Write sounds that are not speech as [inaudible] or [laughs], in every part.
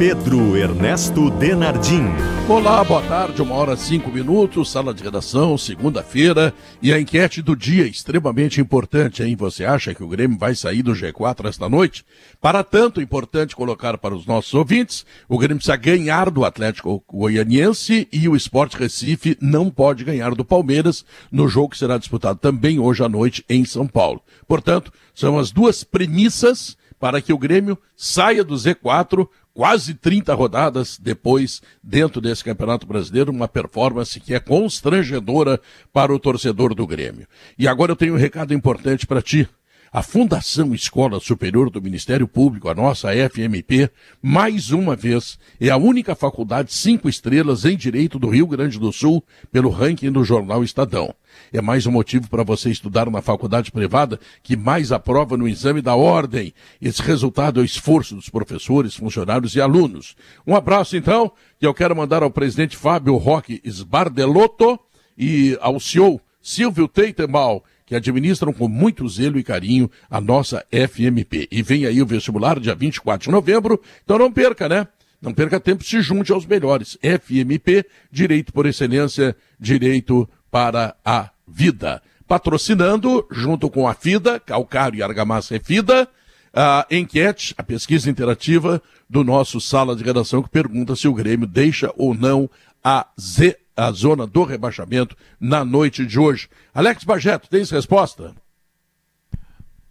Pedro Ernesto Denardim. Olá, boa tarde, uma hora cinco minutos, sala de redação, segunda-feira, e a enquete do dia, extremamente importante, hein? Você acha que o Grêmio vai sair do G4 esta noite? Para tanto, importante colocar para os nossos ouvintes, o Grêmio precisa ganhar do Atlético Goianiense e o Sport Recife não pode ganhar do Palmeiras no jogo que será disputado também hoje à noite em São Paulo. Portanto, são as duas premissas para que o Grêmio saia do Z4 quase 30 rodadas depois, dentro desse Campeonato Brasileiro, uma performance que é constrangedora para o torcedor do Grêmio. E agora eu tenho um recado importante para ti. A Fundação Escola Superior do Ministério Público, a nossa FMP, mais uma vez, é a única faculdade cinco estrelas em Direito do Rio Grande do Sul pelo ranking do jornal Estadão. É mais um motivo para você estudar na faculdade privada que mais aprova no exame da ordem. Esse resultado é o esforço dos professores, funcionários e alunos. Um abraço, então, que eu quero mandar ao presidente Fábio Roque Sbardelotto e ao CEO Silvio Teitemal que administram com muito zelo e carinho a nossa FMP. E vem aí o vestibular dia 24 de novembro, então não perca, né? Não perca tempo, se junte aos melhores. FMP, Direito por Excelência, Direito para a Vida. Patrocinando, junto com a FIDA, Calcário e Argamassa é FIDA, a enquete, a pesquisa interativa do nosso sala de redação que pergunta se o Grêmio deixa ou não a Z a zona do rebaixamento na noite de hoje. Alex Bajeto, tens resposta?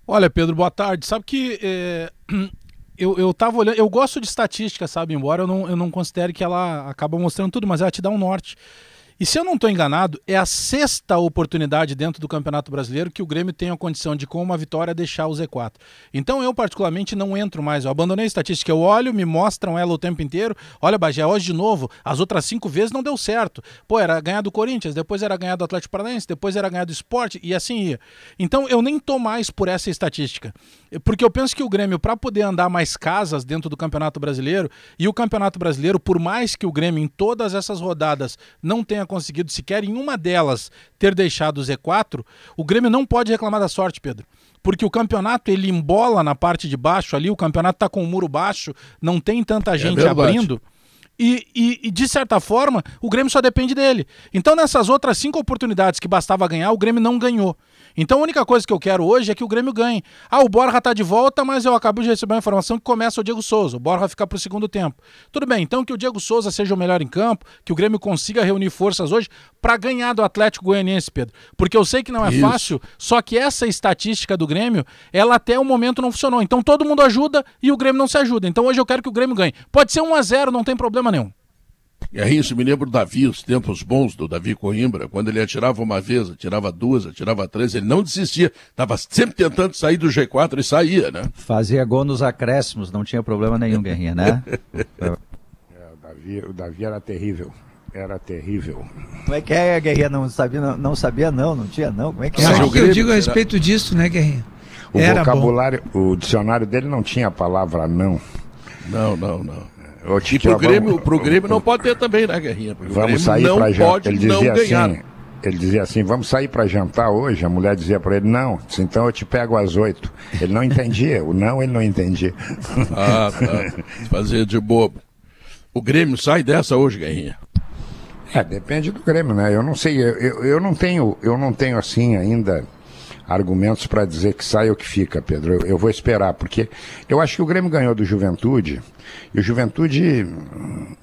Olha, Pedro, boa tarde. Sabe que é, [clears throat] eu, eu tava olhando, eu gosto de estatística, sabe? Embora eu não, eu não considere que ela acaba mostrando tudo, mas ela te dá um norte. E se eu não estou enganado, é a sexta oportunidade dentro do Campeonato Brasileiro que o Grêmio tem a condição de, com uma vitória, deixar o Z4. Então eu, particularmente, não entro mais. Eu abandonei a estatística. Eu olho, me mostram ela o tempo inteiro. Olha, Bagé, hoje de novo, as outras cinco vezes não deu certo. Pô, era ganhar do Corinthians, depois era ganhar do Atlético Paranaense, depois era ganhar do Esporte e assim ia. Então eu nem tô mais por essa estatística. Porque eu penso que o Grêmio, para poder andar mais casas dentro do Campeonato Brasileiro, e o Campeonato Brasileiro, por mais que o Grêmio, em todas essas rodadas, não tenha conseguido sequer em uma delas ter deixado o Z4, o Grêmio não pode reclamar da sorte, Pedro. Porque o campeonato ele embola na parte de baixo ali, o campeonato está com o muro baixo, não tem tanta é gente é abrindo. E, e, e, de certa forma, o Grêmio só depende dele. Então, nessas outras cinco oportunidades que bastava ganhar, o Grêmio não ganhou. Então a única coisa que eu quero hoje é que o Grêmio ganhe. Ah, o Borja tá de volta, mas eu acabo de receber a informação que começa o Diego Souza. O Borja vai ficar pro segundo tempo. Tudo bem, então que o Diego Souza seja o melhor em campo, que o Grêmio consiga reunir forças hoje para ganhar do Atlético Goianiense, Pedro. Porque eu sei que não é Isso. fácil, só que essa estatística do Grêmio, ela até o momento não funcionou. Então todo mundo ajuda e o Grêmio não se ajuda. Então hoje eu quero que o Grêmio ganhe. Pode ser 1 a 0, não tem problema nenhum. E aí, isso me lembra do Davi, os tempos bons do Davi Coimbra, quando ele atirava uma vez, atirava duas, atirava três, ele não desistia, estava sempre tentando sair do G4 e saía, né? Fazia gol nos acréscimos, não tinha problema nenhum, Guerrinha, né? [laughs] é, o, Davi, o Davi era terrível. Era terrível. Como é que é, Guerrinha? Não sabia não, não sabia não, não tinha não. Como é que é? Mas o que eu digo a respeito disso, né, Guerrinha? O era vocabulário, bom. o dicionário dele não tinha a palavra não. Não, não, não. E pro Grêmio, vamos, pro Grêmio não pode ter também, né, Guerrinha? Porque vamos sair para jantar. Ele dizia assim, ele dizia assim, vamos sair para jantar hoje? A mulher dizia para ele, não, então eu te pego às oito. Ele não entendia, o não ele não entendia. Ah, tá. Fazer de bobo. O Grêmio sai dessa hoje, Guerrinha? É, depende do Grêmio, né? Eu não sei, eu, eu, eu não tenho, eu não tenho assim ainda argumentos para dizer que sai ou que fica, Pedro. Eu, eu, vou esperar, porque eu acho que o Grêmio ganhou do Juventude, e o Juventude.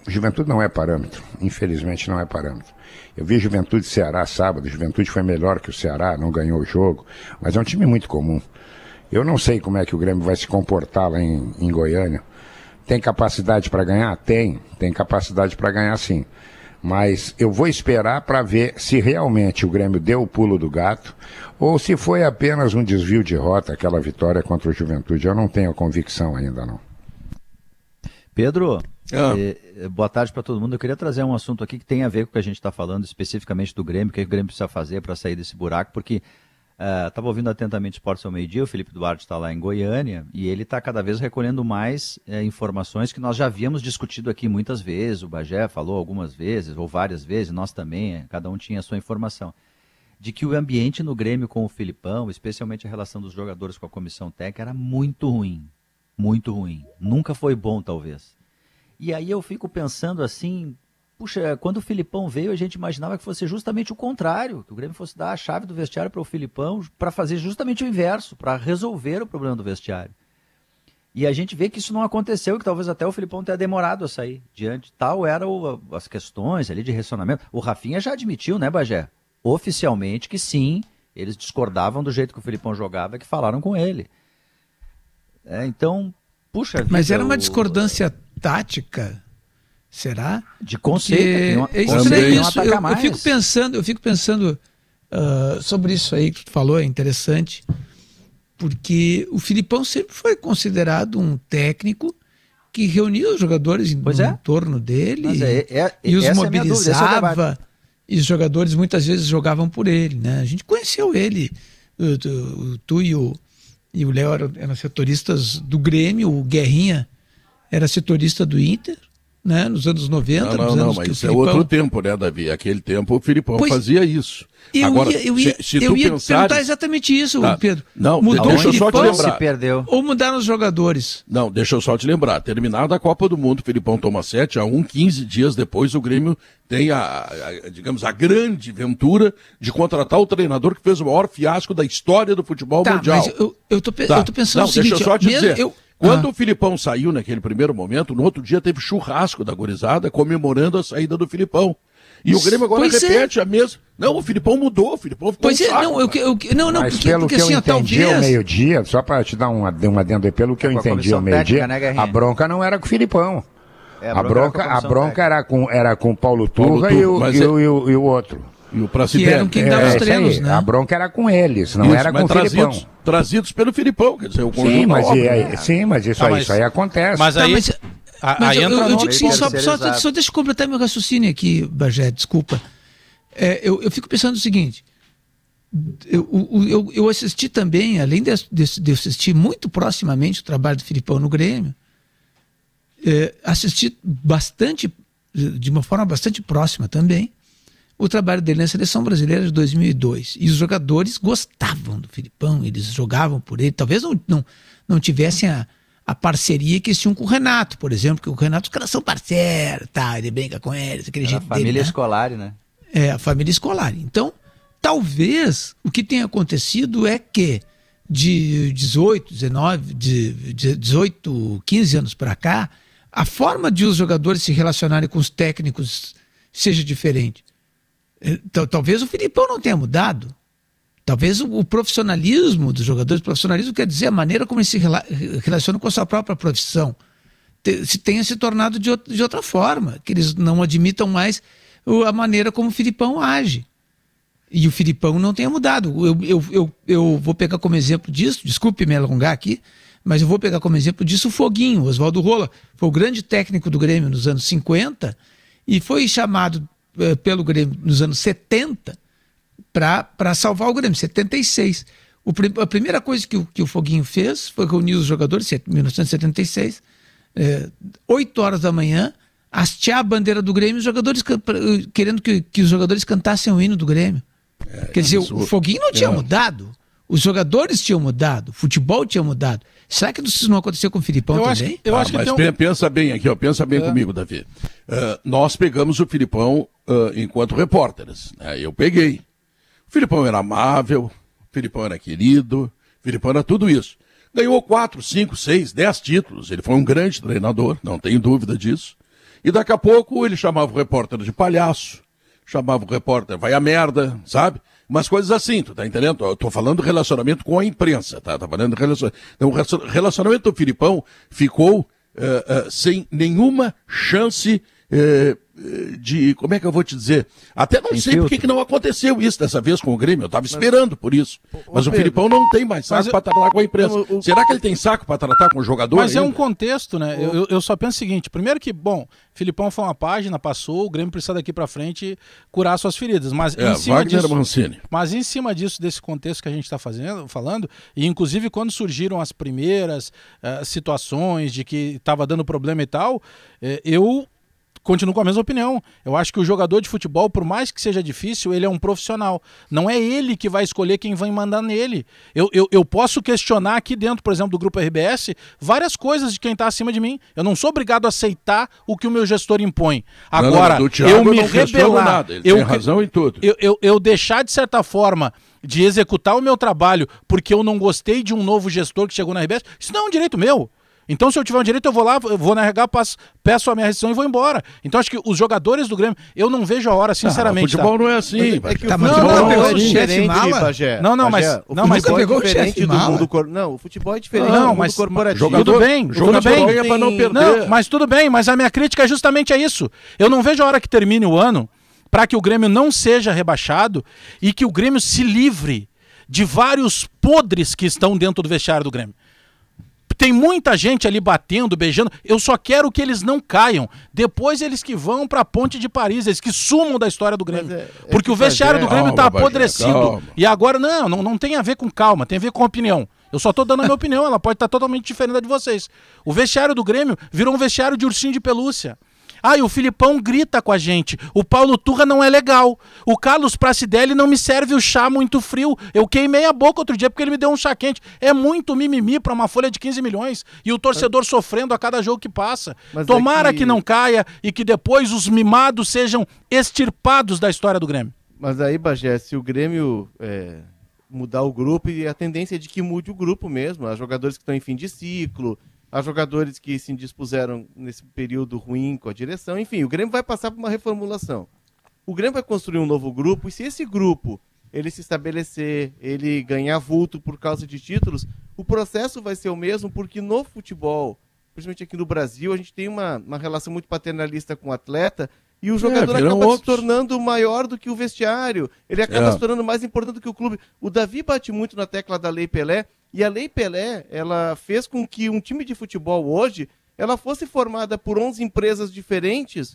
Juventude não é parâmetro, infelizmente não é parâmetro. Eu vi Juventude Ceará sábado, Juventude foi melhor que o Ceará, não ganhou o jogo, mas é um time muito comum. Eu não sei como é que o Grêmio vai se comportar lá em, em Goiânia. Tem capacidade para ganhar? Tem. Tem capacidade para ganhar sim. Mas eu vou esperar para ver se realmente o Grêmio deu o pulo do gato ou se foi apenas um desvio de rota aquela vitória contra o Juventude. Eu não tenho convicção ainda não. Pedro, ah. eh, boa tarde para todo mundo. Eu queria trazer um assunto aqui que tem a ver com o que a gente está falando, especificamente do Grêmio, o que o Grêmio precisa fazer para sair desse buraco, porque Estava uh, ouvindo atentamente Esportes ao meio-dia, o Felipe Duarte está lá em Goiânia e ele está cada vez recolhendo mais uh, informações que nós já havíamos discutido aqui muitas vezes. O Bagé falou algumas vezes, ou várias vezes, nós também, eh, cada um tinha a sua informação. De que o ambiente no Grêmio com o Filipão, especialmente a relação dos jogadores com a comissão técnica, era muito ruim. Muito ruim. Nunca foi bom, talvez. E aí eu fico pensando assim, Puxa, quando o Filipão veio, a gente imaginava que fosse justamente o contrário, que o Grêmio fosse dar a chave do vestiário para o Filipão para fazer justamente o inverso, para resolver o problema do vestiário. E a gente vê que isso não aconteceu, que talvez até o Filipão tenha demorado a sair diante. Tal eram as questões ali de relacionamento. O Rafinha já admitiu, né, Bagé? Oficialmente que sim, eles discordavam do jeito que o Filipão jogava, que falaram com ele. É, então, puxa vida, Mas era uma discordância tática Será? De conceito. Porque é estranho isso. Eu, eu, fico pensando, eu fico pensando uh, sobre isso aí que tu falou, é interessante, porque o Filipão sempre foi considerado um técnico que reunia os jogadores em, é. torno dele é, é, e os é mobilizava. É e os jogadores muitas vezes jogavam por ele, né? A gente conheceu ele, tu, tu e o e o Léo eram, eram setoristas do Grêmio, o Guerrinha era setorista do Inter né, nos anos 90. Não, não, não mas isso Filipão... é outro tempo, né, Davi? Aquele tempo o Filipão pois... fazia isso. Eu Agora, ia, eu ia, se, se eu ia pensares... perguntar exatamente isso, tá. Pedro. Não, Mudou deixa eu só te lembrar. Se perdeu. Ou mudaram os jogadores? Não, deixa eu só te lembrar. Terminada a Copa do Mundo, o Filipão toma 7 a 1, 15 dias depois o Grêmio tem a, a, digamos, a grande ventura de contratar o treinador que fez o maior fiasco da história do futebol tá, mundial. Mas eu, eu, tô, tá. eu tô pensando não, o seguinte... Deixa eu só te dizer. Eu... Quando ah. o Filipão saiu naquele primeiro momento, no outro dia teve churrasco da gurizada comemorando a saída do Filipão. E o Grêmio agora pois é. repete é. a mesma. Não, o Filipão mudou, o Filipão ficou Pois um é, saco, não, eu, eu, não, não, Mas porque, pelo porque, que assim, eu entendi talvez... ao meio-dia, só para te dar um, um adendo aí, pelo que eu entendi ao meio-dia, né, a bronca não era com o Filipão. É, a, bronca, a bronca, era com era com Paulo Turra, Paulo e, o, e, é... o, e, o, e o outro. E o Pracidente. Que eram quem dava é, os treinos, né? A bronca era com eles, não isso, era com o trazidos, Filipão. Trazidos pelo Filipão, quer dizer, o sim, mas, e, aí, sim, mas isso, ah, aí, mas, isso aí acontece. Mas aí... Tá, mas, a, mas aí eu, eu, eu digo sim, só, só, só, deixa eu completar meu raciocínio aqui, Bagé, desculpa. É, eu, eu fico pensando o seguinte, eu, eu, eu assisti também, além de, de, de, assistir muito proximamente o trabalho do Filipão no Grêmio, é, assisti bastante, de uma forma bastante próxima também, o trabalho dele na seleção brasileira de 2002. E os jogadores gostavam do Filipão, eles jogavam por ele. Talvez não, não, não tivessem a, a parceria que eles tinham com o Renato, por exemplo, que o Renato, os caras são parceiros, tá, ele brinca com eles, aquele Era jeito a família dele, né? escolar, né? É, a família escolar. Então, talvez o que tenha acontecido é que de 18, 19, de 18, 15 anos para cá, a forma de os jogadores se relacionarem com os técnicos seja diferente. Então, talvez o Filipão não tenha mudado. Talvez o, profissionalismo dos jogadores, profissionalismo quer dizer a maneira como eles se relacionam com a sua própria profissão, se tenha se tornado de, de outra forma, que eles não admitam mais a maneira como o Filipão age. E o Filipão não tenha mudado. Eu, eu, eu, eu vou pegar como exemplo disso, desculpe me alongar aqui, mas eu vou pegar como exemplo disso o Foguinho, Oswaldo Rola. Foi o grande técnico do Grêmio nos anos 50 e foi chamado pelo Grêmio nos anos 70 para salvar o Grêmio, 76. O, a primeira coisa que o, que o Foguinho fez foi reunir os jogadores, em 1976, é, 8 horas da manhã, hastear a bandeira do Grêmio, os jogadores querendo que, que os jogadores cantassem o hino do Grêmio. É, Quer dizer, o Foguinho não tinha é. mudado. Os jogadores tinham mudado, o futebol tinha mudado. Será que isso não aconteceu com o Filipão eu também? Acho, eu ah, acho que mas um... pensa bem aqui, ó, pensa bem é. comigo, Davi. Uh, nós pegamos o Filipão uh, enquanto repórteres. Né? Eu peguei. O Filipão era amável, o Filipão era querido, o Filipão era tudo isso. Ganhou quatro, cinco, seis, dez títulos. Ele foi um grande treinador, não tenho dúvida disso. E daqui a pouco ele chamava o repórter de palhaço, chamava o repórter vai a merda, sabe? Umas coisas assim, tu tá entendendo? Eu tô falando relacionamento com a imprensa, tá? Tá falando relacionamento. Então, o relacionamento do Filipão ficou uh, uh, sem nenhuma chance uh, de. Como é que eu vou te dizer? Até não Tem sei por que não aconteceu isso dessa vez com o Grêmio. Eu estava esperando por isso. Mas o Pedro, Filipão não tem mais saco eu- para tratar com a imprensa. Não, o- Será que ele tem saco para tratar com o jogador? Mas é um ainda? contexto, né? Eu, eu- eu só penso o seguinte: primeiro que, bom, Filipão foi uma página, passou, o Grêmio precisa daqui pra frente curar suas feridas. Mas É, em cima Wagner disso. Mancini. Mas em cima disso, desse contexto que a gente está fazendo, falando, e inclusive quando surgiram as primeiras eh, situações de que estava dando problema e tal, eh, eu continuo com a mesma opinião. Eu acho que o jogador de futebol, por mais que seja difícil, ele é um profissional. Não é ele que vai escolher quem vai mandar nele. Eu, eu, eu posso questionar aqui dentro, por exemplo, do grupo RBS, várias coisas de quem está acima de mim. Eu não sou obrigado a aceitar o que o meu gestor impõe. Não, não, Agora, do Thiago eu me não questiono rebelar, nada, ele eu, tem razão em tudo. eu, eu, eu deixar, de certa forma, de executar o meu trabalho porque eu não gostei de um novo gestor que chegou na RBS, isso não é um direito meu. Então, se eu tiver um direito, eu vou lá, eu vou na RH, passo, peço a minha rescisão e vou embora. Então, acho que os jogadores do Grêmio, eu não vejo a hora, Ah, sinceramente. futebol tá? não é assim. É que Tá, o mas futebol não, não, é o diferente, mala? Bagé. Não, não, mas- Bagé, o não, mas nunca é pegou o diferente chefe do mundo cor... Não, o futebol é diferente Não, do mundo mas- corporativo. jogador- tudo bem, jogador tudo bem. pra não perder. Não, mas tudo bem, mas a minha crítica é justamente a isso. Eu não vejo a hora que termine o ano para que o Grêmio não seja rebaixado e que o Grêmio se livre de vários podres que estão dentro do vestiário do Grêmio. Tem muita gente ali batendo, beijando. Eu só quero que eles não caiam. Depois eles que vão pra Ponte de Paris, eles que sumam da história do Grêmio. É- é Porque que, o vestiário do Grêmio tá calma, Bagé, apodrecido. calma. E agora, não, não, não tem a ver com calma, tem a ver com opinião. Eu só tô dando a minha [laughs] opinião, ela pode estar totalmente diferente da de vocês. O vestiário do Grêmio virou um vestiário de ursinho de pelúcia. Ah, e o Filipão grita com a gente. O Paulo Turra não é legal. O Carlos Pracidelli não me serve o chá muito frio. Eu queimei a boca outro dia porque ele me deu um chá quente. É muito mimimi para uma folha de 15 milhões. E o torcedor sofrendo a cada jogo que passa. Mas Tomara é que- que não caia e que depois os mimados sejam extirpados da história do Grêmio. Mas aí, Bagé, se o Grêmio é, mudar o grupo, e a tendência é de que mude o grupo mesmo. Há jogadores que estão em fim de ciclo, há jogadores que se indispuseram nesse período ruim com a direção. Enfim, o Grêmio vai passar por uma reformulação. O Grêmio vai construir um novo grupo, e se esse grupo ele se estabelecer, ele ganhar vulto por causa de títulos, o processo vai ser o mesmo, porque no futebol, principalmente aqui no Brasil, a gente tem uma, uma relação muito paternalista com o atleta, e o jogador viram acaba se tornando maior do que o vestiário. Ele acaba É. se tornando mais importante do que o clube. O Davi bate muito na tecla da Lei Pelé, e a Lei Pelé, ela fez com que um time de futebol hoje, ela fosse formada por 11 empresas diferentes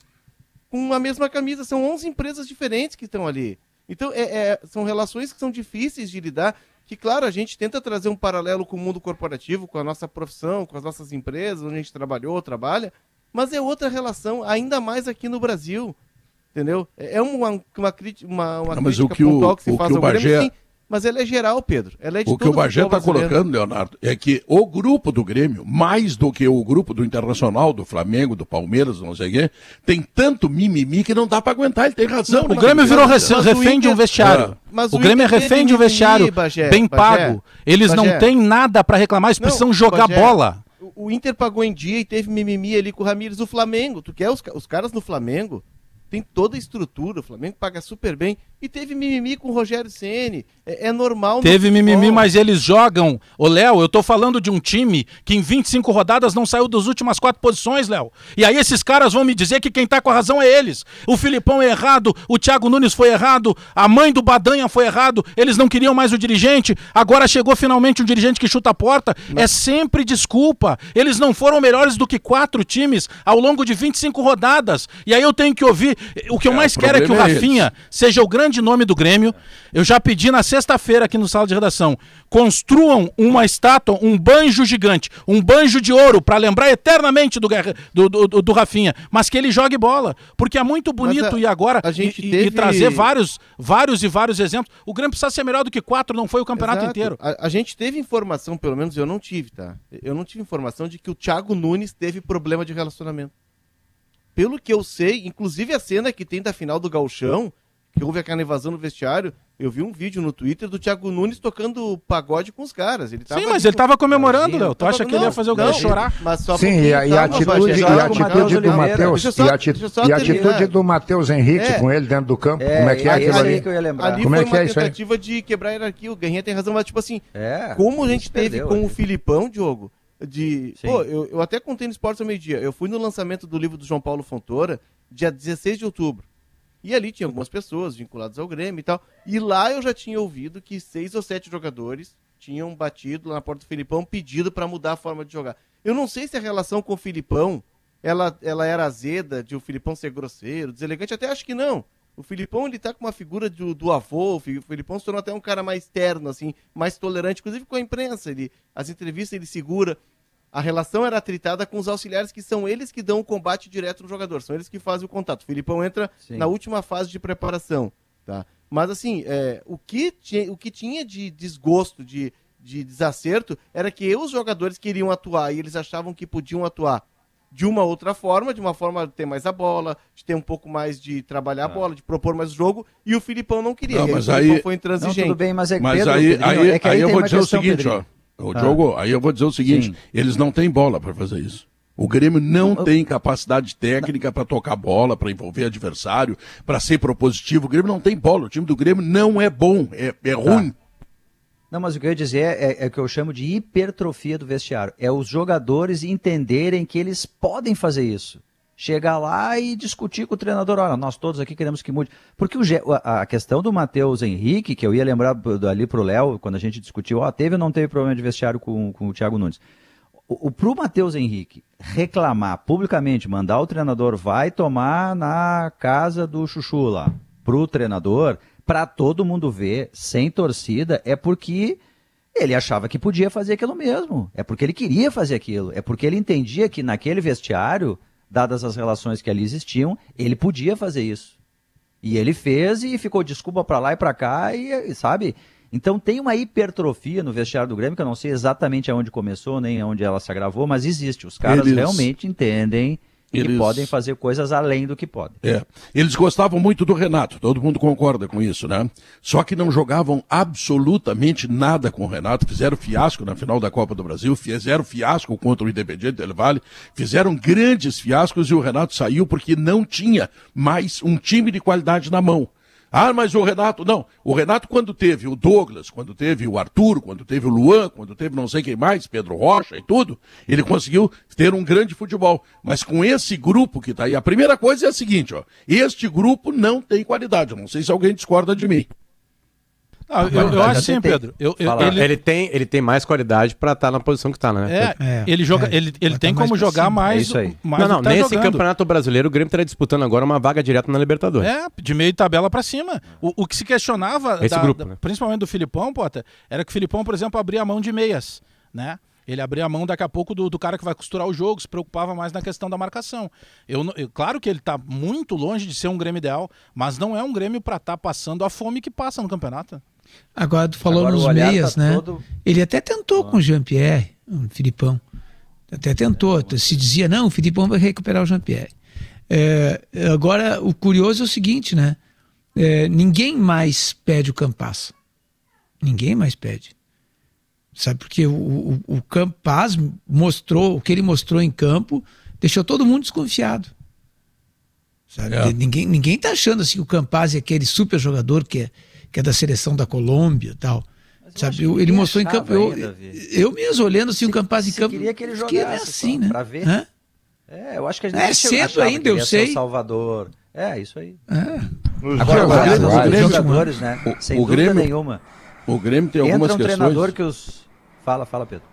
com a mesma camisa. São 11 empresas diferentes que estão ali. Então, é- é- são relações que são difíceis de lidar, que, claro, a gente tenta trazer um paralelo com o mundo corporativo, com a nossa profissão, com as nossas empresas, onde a gente trabalhou, trabalha, mas é outra relação, ainda mais aqui no Brasil. Entendeu? É é uma, uma, crítica, uma, uma Não, mas crítica o que o- que se o faz que o ao Grêmio, Bagé- sim, mas ela é geral, Pedro. Ela é de O que o Bagé está colocando, Leonardo, é que o grupo do Grêmio, mais do que o grupo do Internacional, do Flamengo, do Palmeiras, não sei o quê, tem tanto mimimi que não dá para aguentar. Ele tem razão. O né? Grêmio virou mas refém de um vestiário. É. Mas o o Grêmio é refém de um vestiário mimimi, Bagé, bem Bagé, pago. Eles não Bagé. têm nada pra reclamar, eles Não, precisam jogar Bagé, bola. O, Inter pagou em dia e teve mimimi ali com o Ramires. O Flamengo, tu quer os, os caras no Flamengo? Tem toda a estrutura, o Flamengo paga super bem. E teve mimimi com o Rogério Ceni. É, é normal. no Teve mimimi, mas eles jogam. Ô, Léo, eu tô falando de um time que em 25 rodadas não saiu das últimas quatro posições, Léo. E aí esses caras vão me dizer que quem tá com a razão é eles. O Filipão é errado, o Thiago Nunes foi errado, a mãe do Badanha foi errado, eles não queriam mais o dirigente, agora chegou finalmente um dirigente que chuta a porta. É sempre desculpa. Eles não foram melhores do que quatro times ao longo de 25 rodadas. E aí eu tenho que ouvir. O que eu É, mais quero é que o é Rafinha seja o grande nome do Grêmio. Eu já pedi na sexta-feira aqui no sala de redação: construam uma estátua, um banjo gigante, um banjo de ouro, para lembrar eternamente do, do, do, do- Rafinha, mas que ele jogue bola, porque é muito bonito a- e agora a gente e, e- teve- e trazer vários, vários e vários exemplos. O Grêmio precisa ser melhor do que quatro, não foi o campeonato Exato. inteiro. A, a gente teve informação, pelo menos eu não tive, tá? Eu não tive informação de que o Thiago Nunes teve problema de relacionamento. Pelo que eu sei, inclusive a cena que tem da final do Galchão, que houve aquela invasão no vestiário, eu vi um vídeo no Twitter do Thiago Nunes tocando pagode com os caras. Ele tava Sim, mas ali ele tava comemorando, Léo. Tu acha que ele ia fazer o Grêmio chorar? Mas só Sim, e a, e atitude, e do. Matheus, e a, atitude do Matheus Henrique É. com ele dentro do campo, É, como é que é é aquilo isso ali? aí que eu ia lembrar. Ali Como é foi que é uma isso aí? tentativa de quebrar a hierarquia. O Guerrinha tem razão, mas tipo assim, É, como a gente teve com o Filipão, Diogo, de. Sim. Pô, eu, eu até contei no Esportes ao meio-dia. Eu fui no lançamento do livro do João Paulo Fontoura dia 16 de outubro. E ali tinha algumas pessoas vinculadas ao Grêmio e tal. E lá eu já tinha ouvido que seis ou sete jogadores tinham batido lá na porta do Filipão pedido para mudar a forma de jogar. Eu não sei se a relação com o Filipão ela, ela era azeda de o Filipão ser grosseiro, deselegante, até acho que não. O Filipão, ele tá com uma figura do, do avô, o Filipão se tornou até um cara mais terno, assim, mais tolerante, inclusive com a imprensa. Ele, as entrevistas ele segura. A relação era tritada com os auxiliares, que são eles que dão o combate direto no jogador, são eles que fazem o contato. O Filipão entra Sim. na última fase de preparação, tá? Mas assim, é, o, que tinha, o que tinha de desgosto, de, de desacerto, era que os jogadores queriam atuar e eles achavam que podiam atuar de uma outra forma, de uma forma de ter mais a bola, de ter um pouco mais de trabalhar a ah. bola, de propor mais o jogo, e o Filipão não queria. Não, mas aí, foi intransigente. Não, tudo bem, mas é mas Pedro, aí, Pedrinho, aí, é aí, aí eu vou dizer o seguinte, Pedrinho. ó. O ah. jogo, aí eu vou dizer o seguinte, Sim. eles não têm bola para fazer isso. O Grêmio não tem capacidade técnica para tocar bola, para envolver adversário, para ser propositivo. O Grêmio não tem bola. O time do Grêmio não é bom, é, é tá. ruim. Não, mas o que eu ia dizer é, é, o que eu chamo de hipertrofia do vestiário. É os jogadores entenderem que eles podem fazer isso. Chegar lá e discutir com o treinador. Olha, nós todos aqui queremos que mude. Porque o, a questão do Matheus Henrique, que eu ia lembrar ali pro Léo, quando a gente discutiu, ó, teve ou não teve problema de vestiário com, com o Thiago Nunes. O, o, pro Matheus Henrique reclamar publicamente, mandar o treinador vai tomar na casa do Chuchu lá, pro treinador, para todo mundo ver, sem torcida, é porque ele achava que podia fazer aquilo mesmo. É porque ele queria fazer aquilo. É porque ele entendia que naquele vestiário, dadas as relações que ali existiam, ele podia fazer isso. E ele fez e ficou desculpa para lá e para cá e, sabe? Então tem uma hipertrofia no vestiário do Grêmio que eu não sei exatamente aonde começou nem aonde ela se agravou, mas existe. Os caras Eles... realmente entendem eles... podem fazer coisas além do que podem. É. Eles gostavam muito do Renato, todo mundo concorda com isso, né? Só que não jogavam absolutamente nada com o Renato, fizeram fiasco na final da Copa do Brasil, fizeram fiasco contra o Independiente del Valle, fizeram grandes fiascos e o Renato saiu porque não tinha mais um time de qualidade na mão. Ah, mas o Renato, não. O Renato, quando teve o Douglas, quando teve o Arthur, quando teve o Luan, quando teve não sei quem mais, Pedro Rocha e tudo, ele conseguiu ter um grande futebol. Mas com esse grupo que está aí, a primeira coisa é a seguinte, ó. Este grupo não tem qualidade. Eu não sei se alguém discorda de mim. Ah, eu, eu acho sim, Pedro. Eu, eu, ele... ele... tem, ele tem mais qualidade para estar tá na posição que está, né? É, é, ele joga, é, ele, ele tem como jogar mais. É isso aí. Mais não, não, tá nesse jogando. campeonato brasileiro o Grêmio estaria disputando agora uma vaga direta na Libertadores. É, de meio de tabela para cima. O, o, que se questionava, Esse da, grupo, da, né? principalmente do Filipão, Potter, era que o Filipão, por exemplo, abria a mão de meias, né? Ele abria a mão daqui a pouco do, do, cara que vai costurar o jogo, se preocupava mais na questão da marcação. Eu, eu claro que ele está muito longe de ser um Grêmio ideal, mas não é um Grêmio para estar tá passando a fome que passa no campeonato. Agora tu falou Agora, nos meias, tá né? Todo... Ele até tentou ah. com o Jean-Pierre, o Filipão. Até tentou. É, se dizia, não, o Filipão vai recuperar o Jean-Pierre. É, agora, o curioso é o seguinte, né? É, ninguém mais pede o Campas. Ninguém mais pede. Sabe, porque o, o, o Campas mostrou, o que ele mostrou em campo, deixou todo mundo desconfiado. Sabe? É. Ninguém, ninguém tá achando assim que o Campaz é aquele super jogador que é, que é da seleção da Colômbia tal. Sabe, eu, ele mostrou em campo. Eu, eu mesmo olhando assim o Campaz em campo. queria que ele jogasse. Que assim, né? Pra ver. Hã? É, eu acho que a gente é cedo ainda, eu sei. Salvador. É, isso aí. É. Agora, os, jogadores, né? O, Sem o dúvida Grêmio, nenhuma. O Grêmio tem algumas Entra um questões. treinador que os. Fala, fala, Pedro.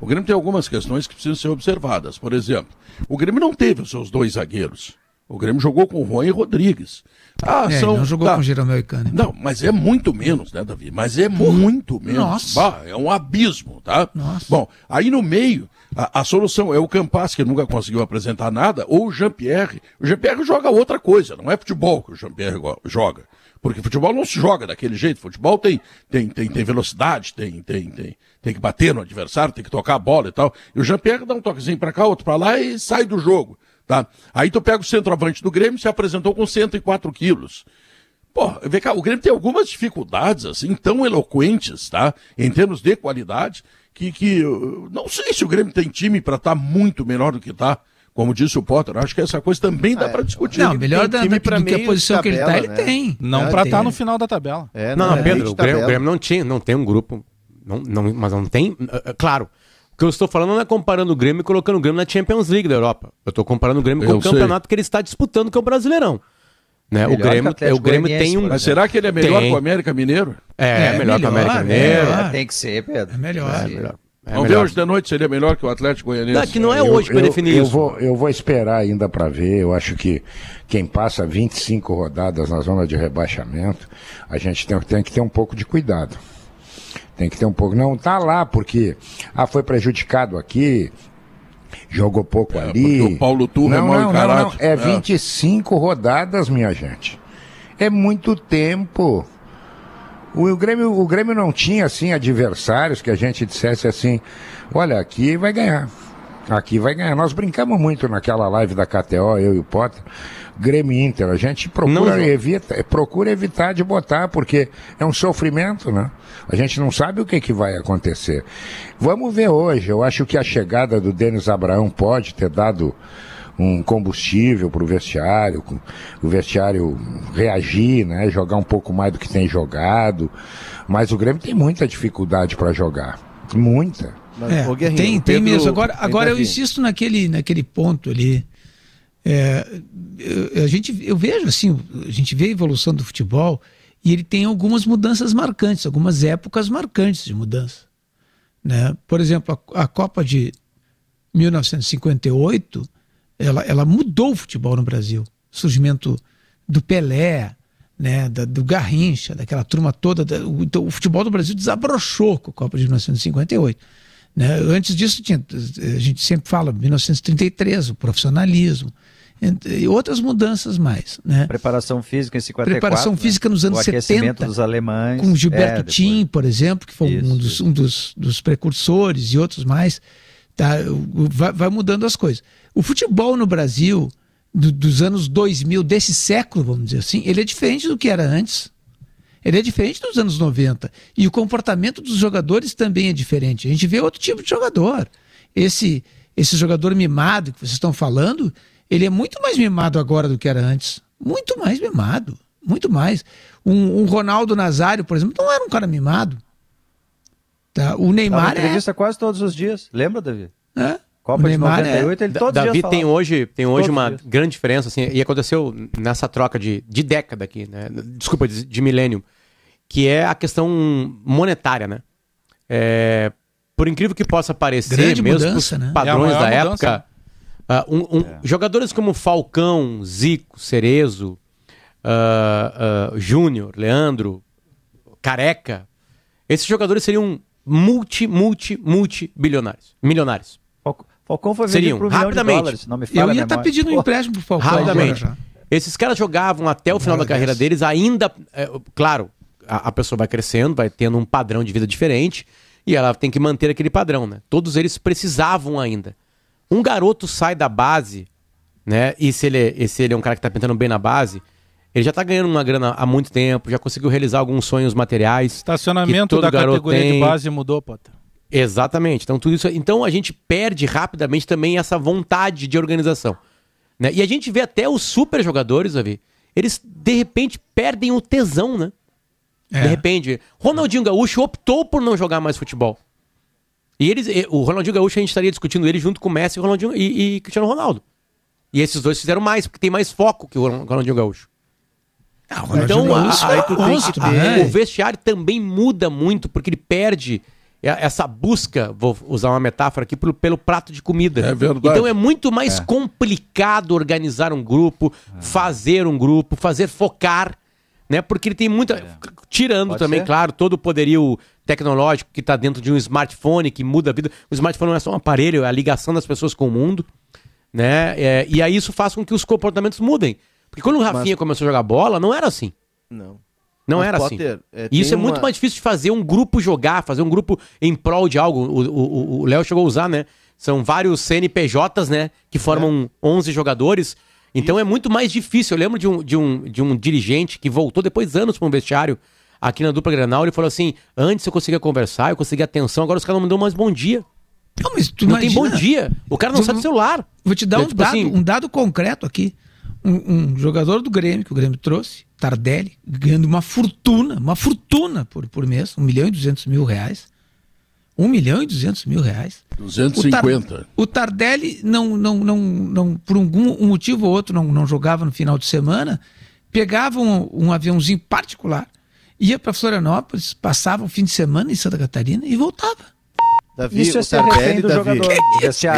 O Grêmio tem algumas questões que precisam ser observadas. Por exemplo, o Grêmio não teve os seus dois zagueiros. O Grêmio jogou com o Juan e Rodrigues. Ah, é, são, não jogou tá. com o Jeromel e Kahneman. Não, mas é muito menos, né, Davi? Mas é Porra. muito menos. Nossa. Bah, é um abismo, tá? Nossa. Bom, aí no meio, a, a, solução é o Campas, que nunca conseguiu apresentar nada, ou o Jean-Pierre. O Jean-Pierre joga outra coisa, não é futebol que o Jean-Pierre joga. Porque futebol não se joga daquele jeito. Futebol tem, tem, tem, tem velocidade, tem, tem, tem, tem que bater no adversário, tem que tocar a bola e tal. E o Jean-Pierre dá um toquezinho para cá, outro para lá e sai do jogo. Tá? Aí tu pega o centroavante do Grêmio, se apresentou com 104 quilos. Pô, vê cá, o Grêmio tem algumas dificuldades, assim, tão eloquentes, tá? Em termos de qualidade, que, que não sei se o Grêmio tem time para estar tá muito melhor do que está. Como disse o Potter, acho que essa coisa também dá ah, para discutir. Não, melhor da, time do que a posição que ele está, ele né? tem. Não para estar tá no final da tabela. É, não, não, é, Pedro, o Grêmio, o Grêmio, não tinha, não tem um grupo, não, não, mas não tem, uh, claro, O que eu estou falando não é comparando o Grêmio e colocando o Grêmio na Champions League da Europa. Eu estou comparando o Grêmio com Eu o sei. campeonato que ele está disputando, que é o Brasileirão. Né? O Melhor que o Grêmio, o Grêmio tem um. Mas será que ele é melhor Tem. que o América Mineiro? É, É, melhor que o melhor, América é Mineiro. melhor. Tem que ser, Pedro. É melhor. É melhor. É Vamos ver melhor. hoje de noite se ele é melhor que o Atlético Goianiense. Não, que não é Eu- hoje para eu- definir eu isso. Vou, eu vou esperar ainda para ver. Eu acho que quem passa 25 rodadas na zona de rebaixamento, a gente tem, tem que ter um pouco de cuidado. Tem que ter um pouco. Não tá lá porque ah, foi prejudicado aqui, jogou pouco ali. porque o Paulo Turra é não, mal não, não, encarado. não. É É. 25 rodadas, minha gente. É muito tempo. O Grêmio, o Grêmio não tinha assim adversários que a gente dissesse assim: olha, aqui vai ganhar. Aqui vai ganhar. Nós brincamos muito naquela live da KTO, eu e o Potter. Grêmio Inter. A gente procura, Não- evita, procura evitar de botar, porque é um sofrimento, né? A gente não sabe o que, que vai acontecer. Vamos ver hoje. Eu acho que a chegada do Denis Abraão pode ter dado um combustível para o vestiário, o vestiário reagir, né? Jogar um pouco mais do que tem jogado. Mas o Grêmio tem muita dificuldade para jogar. Muita. Mas, É, tem, o tem Pedro- mesmo. Agora, agora eu insisto naquele, naquele ponto ali. É, a gente, eu vejo assim, a gente vê a evolução do futebol e ele tem algumas mudanças marcantes, algumas épocas marcantes de mudança. Né? Por exemplo, a, a Copa de 1958, ela, ela mudou o futebol no Brasil. Surgimento do Pelé, né, da- do Garrincha, daquela turma toda. da- o, então, o futebol do Brasil desabrochou com a Copa de 1958. Né? Antes disso, tinha, a gente sempre fala 1933, o profissionalismo, e outras mudanças mais. Né? Preparação física em 54. Preparação né? física nos anos o aquecimento 70, dos alemães. com o Gilberto É. Tim, por exemplo, que foi um, Isso, dos, isso. um dos, dos precursores e outros mais, tá? Vai, vai mudando as coisas. O futebol no Brasil, do- dos anos 2000, desse século, vamos dizer assim, ele é diferente do que era antes. Ele é diferente dos anos 90. E o comportamento dos jogadores também é diferente. A gente vê outro tipo de jogador. Esse, esse jogador mimado que vocês estão falando, ele é muito mais mimado agora do que era antes. Muito mais mimado. Muito mais. Um, um Ronaldo Nazário, por exemplo, não era um cara mimado. Tá? O Neymar é. entrevista quase todos os dias. Lembra, Davi? né? Copa o de Neymar é. 98, ele Da- todos os Davi dias tem falava. hoje, tem hoje Todos uma grande diferença, assim, e aconteceu nessa troca de, de década aqui, né? Desculpa, de, de milênio, que é a questão monetária, né? É, por incrível que possa parecer, Grande mesmo mudança, os né? padrões É da mudança, época, ah, um- um- jogadores como Falcão, Zico, Cerezo, ah, ah, Júnior, Leandro, Careca, esses jogadores seriam multi, multi, multi bilionários, milionários. Falcão- foi vendido por um milhão de rapidamente. dólares, não me falha Eu ia estar memória. pedindo um empréstimo pro Falcão. Rapidamente. Esses caras jogavam até o final da carreira deles, ainda. é, claro, a, a pessoa vai crescendo, vai tendo um padrão de vida diferente e ela tem que manter aquele padrão, né? Todos eles precisavam ainda. Um garoto sai da base, né? E se ele, é- e se ele é um cara que tá pintando bem na base, ele já tá ganhando uma grana há muito tempo, já conseguiu realizar alguns sonhos materiais. Estacionamento da categoria de tem. base mudou, Potter. Exatamente. Então tudo isso, então a gente perde rapidamente também essa vontade de organização, né? E a gente vê até os super jogadores, Davi, eles de repente perdem o tesão, né? É. De repente, Ronaldinho Gaúcho optou por não jogar mais futebol. E eles, o Ronaldinho Gaúcho a gente estaria discutindo ele junto com o Messi e, Ronaldinho, e, e Cristiano Ronaldo. E esses dois fizeram mais, porque tem mais foco que o Ronaldinho Gaúcho. Ah, o Ronaldinho Então, a- Gaúcho a- é tem que ter- né? o vestiário também muda muito, porque ele perde e- essa busca, vou usar uma metáfora aqui, pelo, pelo prato de comida. É verdade. Então é muito mais complicado organizar um grupo, fazer um grupo, fazer focar, né? Porque ele tem muita. Tirando Pode também, ser. claro, todo o poderio tecnológico que está dentro de um smartphone que muda a vida. O smartphone não é só um aparelho, é a ligação das pessoas com o mundo. Né? É, e aí isso faz com que os comportamentos mudem. Porque quando o Rafinha começou a jogar bola, não era assim. Não. Não Mas, era Potter, assim. é, E isso é muito mais difícil de fazer um grupo jogar, fazer um grupo em prol de algo. O- Léo chegou a usar, né? São vários CNPJs, né? Que formam 11 jogadores. Então é muito mais difícil. Eu lembro de um, de um, de um dirigente que voltou depois de anos para um vestiário aqui na dupla Grenal. Ele falou assim: antes eu conseguia conversar, eu conseguia atenção, agora os caras não me dão mais bom dia. Não, mas tu não tem bom dia. O cara não Tu- sai do celular. Vou te dar É, um, tipo dado, assim- um dado concreto aqui. Um, um jogador do Grêmio, que o Grêmio trouxe, Tardelli, ganhando uma fortuna, uma fortuna por, por mês, 1 milhão e 200 mil reais. 1 milhão e 200 mil reais. 250. O, Tardelli, não, não, não, não, por algum um motivo ou outro, não, não jogava no final de semana, pegava um, um aviãozinho particular, ia para Florianópolis, passava o fim de semana em Santa Catarina e voltava. Davi, isso é ser do Davi. jogador.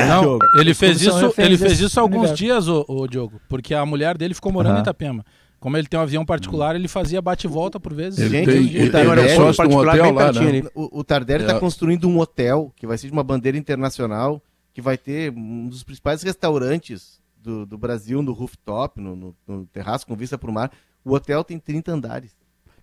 Não, ele fez isso, ele fez isso há alguns dias, o, o Diogo, porque a mulher dele ficou morando uhum. em Itapema. Como ele tem um avião particular, ele fazia bate-volta por vezes. Ele Gente, tem, o, Tardelli, é sócio de um hotel lá, né? O, o Tardelli está é. construindo um hotel que vai ser de uma bandeira internacional, que vai ter um dos principais restaurantes do, do Brasil no rooftop, no, no, no terraço com vista para o mar. O hotel tem 30 andares.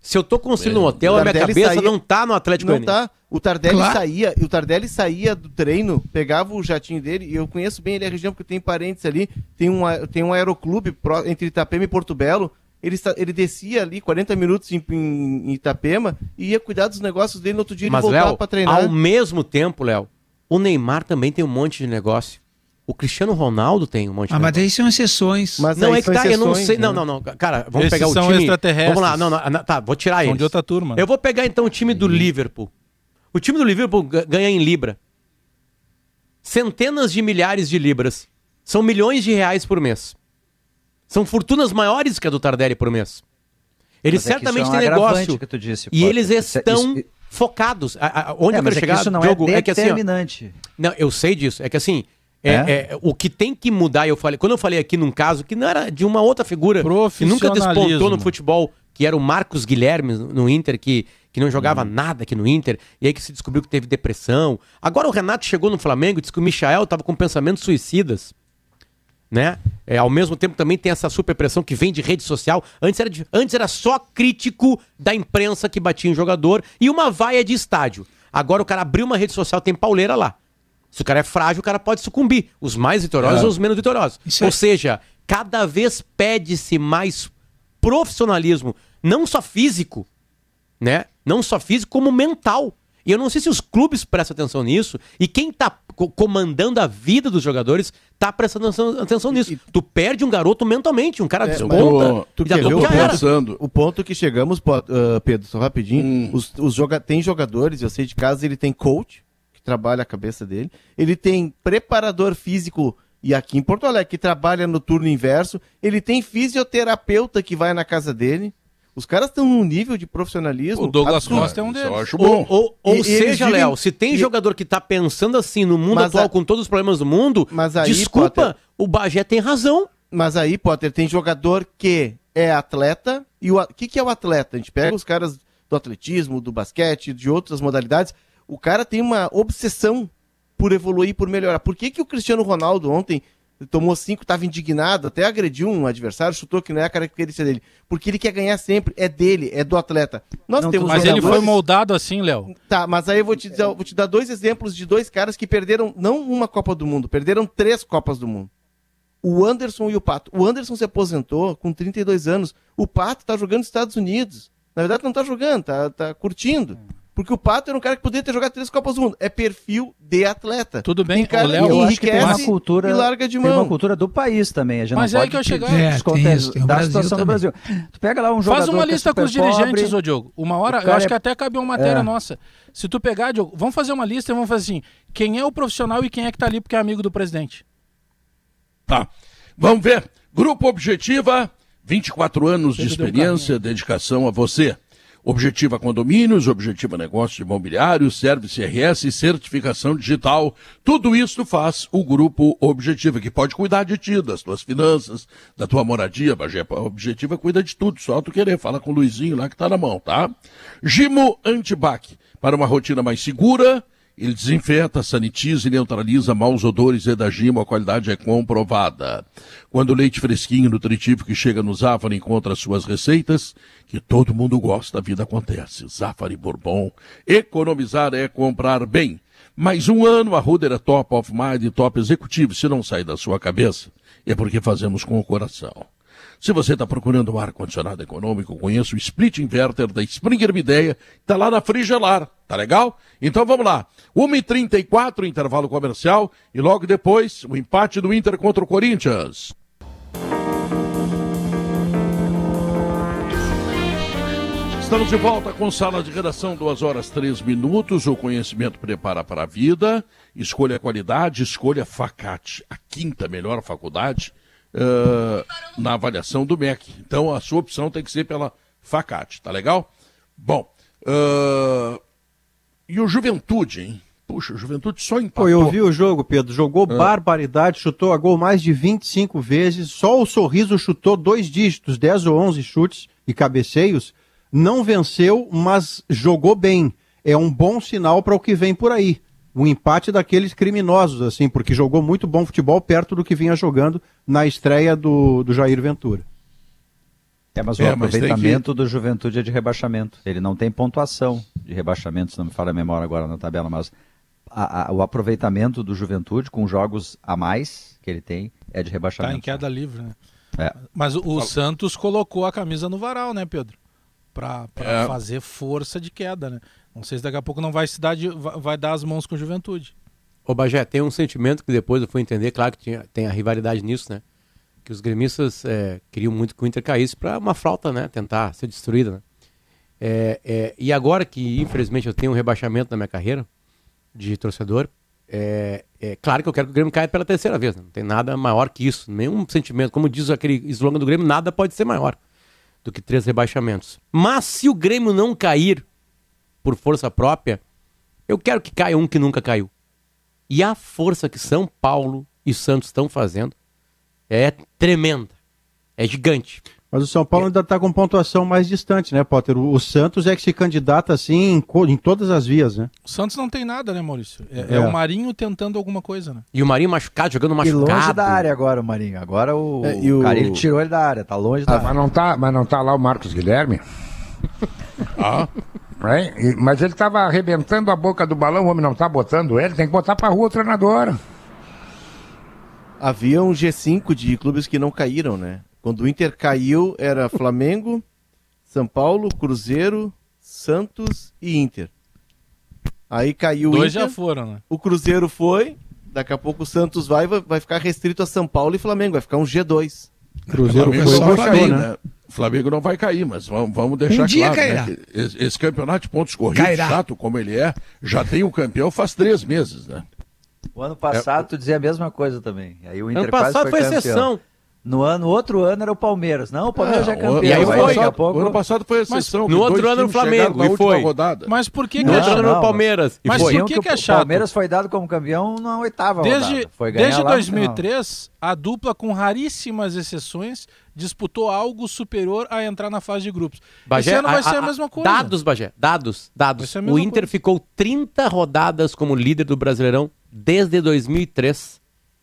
Se eu tô construindo um hotel, a minha cabeça saía... não tá no Atlético Não tá. O Tardelli claro. saía, o Tardelli saía do treino, pegava o jatinho dele, e eu conheço bem ele a região porque tem parentes ali, tem um, tem um aeroclube entre Itapema e Porto Belo, ele, ele descia ali 40 minutos em, em, Itapema e ia cuidar dos negócios dele no outro dia Mas, ele voltava para treinar. Ao mesmo tempo, Léo, o Neymar também tem um monte de negócio. O Cristiano Ronaldo tem um monte de Ah, mas aí são exceções. Mas não, é que tá, eu não sei. Né? Não, não, não. Cara, vamos Esses pegar o são time. Extraterrestres. Vamos lá, não, não, tá, vou tirar são eles. de outra turma. Eu vou pegar então o time do Liverpool. O time do Liverpool ganha em Libra. Centenas de milhares de libras. São milhões de reais por mês. São fortunas maiores que a do Tardelli por mês. Eles é certamente é têm negócio. Disse, e eles estão isso, focados. A, a, onde é, eu quero é chegar, que isso não Diogo, é, é que assim. Ó, não, eu sei disso. É que assim. É, é? o que tem que mudar, eu falei, quando eu falei aqui num caso que não era de uma outra figura que nunca despontou no futebol, que era o Marcos Guilherme no Inter, que, que não jogava hum. nada aqui no Inter, e aí que se descobriu que teve depressão. Agora o Renato chegou no Flamengo e disse que o Michael estava com pensamentos suicidas né? É, ao mesmo tempo também tem essa super pressão que vem de rede social. Antes era, de, antes era só crítico da imprensa que batia em jogador e uma vaia de estádio. Agora o cara abriu uma rede social, tem pauleira lá. Se o cara é frágil, o cara pode sucumbir. Os mais vitoriosos é. ou os menos vitoriosos. Isso ou é... seja, cada vez pede-se mais profissionalismo, não só físico, né? Não só físico, como mental. E eu não sei se os clubes prestam atenção nisso e quem está comandando a vida dos jogadores está prestando atenção, atenção nisso. E, tu perde um garoto mentalmente, um cara é, desponta. Tu quer ver o, ponto, o ponto que chegamos, uh, Pedro, só rapidinho. Hum. Os, os joga tem jogadores, eu sei de casa, ele tem coach, que trabalha a cabeça dele. Ele tem preparador físico e aqui em Porto Alegre, que trabalha no turno inverso. Ele tem fisioterapeuta que vai na casa dele. Os caras estão num nível de profissionalismo. O Douglas Costa é um deles. Eu acho bom. Ou, ou, ou seja, Léo, se tem e... jogador que está pensando assim no mundo mas atual, a... com todos os problemas do mundo, mas aí, desculpa, Potter... o Bagé tem razão. Mas aí, Potter, tem jogador que é atleta. E o que, que é o atleta? A gente pega os caras do atletismo, do basquete, de outras modalidades. O cara tem uma obsessão por evoluir, por melhorar. Por que, que o Cristiano Ronaldo ontem tomou cinco, estava indignado, até agrediu um adversário, chutou que não é a característica dele. Porque ele quer ganhar sempre, é dele, é do atleta. Nós não, temos mas ele foi moldado assim, Léo. Tá, mas aí eu vou te, dizer, vou te dar dois exemplos de dois caras que perderam não uma Copa do Mundo, perderam três Copas do Mundo. O Anderson e o Pato. O Anderson se aposentou com 32 anos. O Pato tá jogando nos Estados Unidos. Na verdade, não tá jogando, tá, tá curtindo. Porque o Pato era um cara que poderia ter jogado três Copas do Mundo. É perfil de atleta. Tudo bem, cara o Léo, eu acho que tem uma cultura, e larga de mão. Tem uma cultura do país também. A gente Mas não é pode que eu chegar. É, tem isso, tem da situação também. do Brasil. Tu pega lá um jogador Faz uma é lista é com os dirigentes, pobre, ô Diogo. Uma hora, eu acho é... que até cabe uma matéria é. nossa. Se tu pegar, Diogo, vamos fazer uma lista e vamos fazer assim: quem é o profissional e quem é que tá ali porque é amigo do presidente. Tá. Vamos ver. Grupo Objetiva, 24 anos de experiência, dedicação a você. Objetiva Condomínios, Objetiva Negócios Imobiliários, Service RS, certificação digital. Tudo isso faz o Grupo Objetiva, que pode cuidar de ti, das tuas finanças, da tua moradia. A Objetiva cuida de tudo, só tu querer. Fala com o Luizinho lá que tá na mão, tá? Gimo Antibac, para uma rotina mais segura, ele desinfeta, sanitiza e neutraliza maus odores e da gima, a qualidade é comprovada. Quando o leite fresquinho e nutritivo que chega no Zafari encontra suas receitas, que todo mundo gosta, a vida acontece. Zafari Bourbon, economizar é comprar bem. Mais um ano, a Ruder é top of mind e top executivo. Se não sair da sua cabeça, é porque fazemos com o coração. Se você está procurando um ar-condicionado econômico, conheça o Split Inverter da Springer Mideia, está lá na Frigelar. Tá legal? Então vamos lá. 1h34, intervalo comercial, e logo depois, o empate do Inter contra o Estamos de volta com sala de redação, duas horas três minutos. O conhecimento prepara para a vida. Escolha qualidade, escolha Facate, a quinta melhor faculdade uh, na avaliação do MEC. Então a sua opção tem que ser pela Facate, tá legal? Bom, uh, e o Juventude, hein? Puxa, o Juventude só empatou. Pô, eu vi o jogo, Pedro. Jogou Ah. barbaridade, chutou a gol mais de 25 vezes. Só o Sorriso chutou dois dígitos, 10 ou 11 chutes e cabeceios. Não venceu, mas jogou bem. É um bom sinal para o que vem por aí. O empate daqueles criminosos, assim, porque jogou muito bom futebol perto do que vinha jogando na estreia do, do Jair Ventura. É, mas É, o mas aproveitamento do Juventude é de rebaixamento. Ele não tem pontuação de rebaixamento, se não me falha a memória agora na tabela, mas a- a- o aproveitamento do Juventude com jogos a mais que ele tem é de Tá rebaixamento. em queda livre, né? É. Mas o, o Santos colocou a camisa no varal, né, Pedro? Pra, pra É. fazer força de queda, né? Não sei se daqui a pouco não vai se dar, de- vai, dar as mãos com o Juventude. Ô Bagé, tem um sentimento que depois eu fui entender, claro que tinha, tem a rivalidade nisso, né? Que os gremistas é, queriam muito que o Inter caísse para uma flauta, né? Tentar ser destruída, né? É, é, e agora que, infelizmente, eu tenho um rebaixamento na minha carreira de torcedor, é, é claro que eu quero que o Grêmio caia pela terceira vez. né? Não tem nada maior que isso. Nenhum sentimento. Como diz aquele slogan do Grêmio, nada pode ser maior do que três rebaixamentos. Mas se o Grêmio não cair por força própria, eu quero que caia um que nunca caiu. E a força que São Paulo e Santos estão fazendo é tremenda. É gigante. Mas o São Paulo ainda está com pontuação mais distante, né, Potter? O, o Santos é que se candidata assim em, em todas as vias, né? O Santos não tem nada, né, Maurício? É, É. é o Marinho tentando alguma coisa, né? E o Marinho machucado, jogando E machucado. longe da área agora, o Marinho. Agora o, É, e o o- cara ele tirou ele da área, tá longe da Ah, área. mas, não tá, mas não tá lá o Marcos Guilherme? [laughs] Ah, É, e- mas ele tava arrebentando a boca do balão, o homem não tá botando ele, tem que botar pra rua o treinador. Havia um G5 de clubes que não caíram, né? Quando o Inter caiu, era Flamengo, São Paulo, Cruzeiro, Santos e Inter. Aí caiu o Dois Inter, já foram, né? o Cruzeiro foi, daqui a pouco o Santos vai, vai, vai ficar restrito a São Paulo e Flamengo, vai ficar um G2. Cruzeiro Flamengo foi vai gostou, cair, né? Né? Flamengo não vai cair, mas vamos, vamos deixar Um dia claro cairá. né, esse, esse campeonato de pontos corridos, Cairá. chato como ele é, já tem um campeão faz três meses, né? O ano passado tu dizia a mesma coisa também. Aí o Inter Ano quase passado foi campeão. exceção. No ano, outro ano era o Palmeiras. Não, o Palmeiras já é o- campeão. e aí o ano foi. daqui a passado- pouco... O ano passado foi exceção. no que outro ano, o Flamengo, e foi. rodada. Mas por que, que No é outro chato? ano não, no Palmeiras. Mas foi. por que que é o chato? Palmeiras foi dado como campeão na oitava Desde, rodada. Foi desde lá no final. 2003, a dupla, com raríssimas exceções, disputou algo superior a entrar na fase de grupos. Bagé, Esse ano vai a- ser a, a- mesma coisa. Dados, Bagé, dados, dados. O Inter coisa. ficou 30 rodadas como líder do Brasileirão desde 2003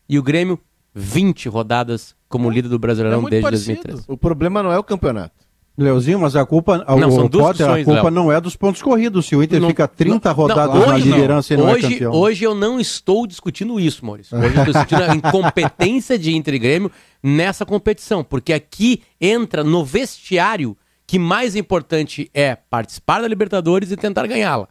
e o Grêmio 20 rodadas como líder do É Brasileirão muito desde parecido. 2003. O problema não é o campeonato. Leozinho, mas a culpa, Não, o são duas Potter, a funções, culpa Léo. não é dos pontos corridos. Se o Inter Não- fica 30 não- rodadas não, na hoje não. liderança e não hoje, é campeão. Hoje eu não estou discutindo isso, Maurício. Hoje eu estou [laughs] discutindo a incompetência de Inter e Grêmio nessa competição. Porque aqui entra no vestiário que mais importante é participar da Libertadores e tentar ganhá-la.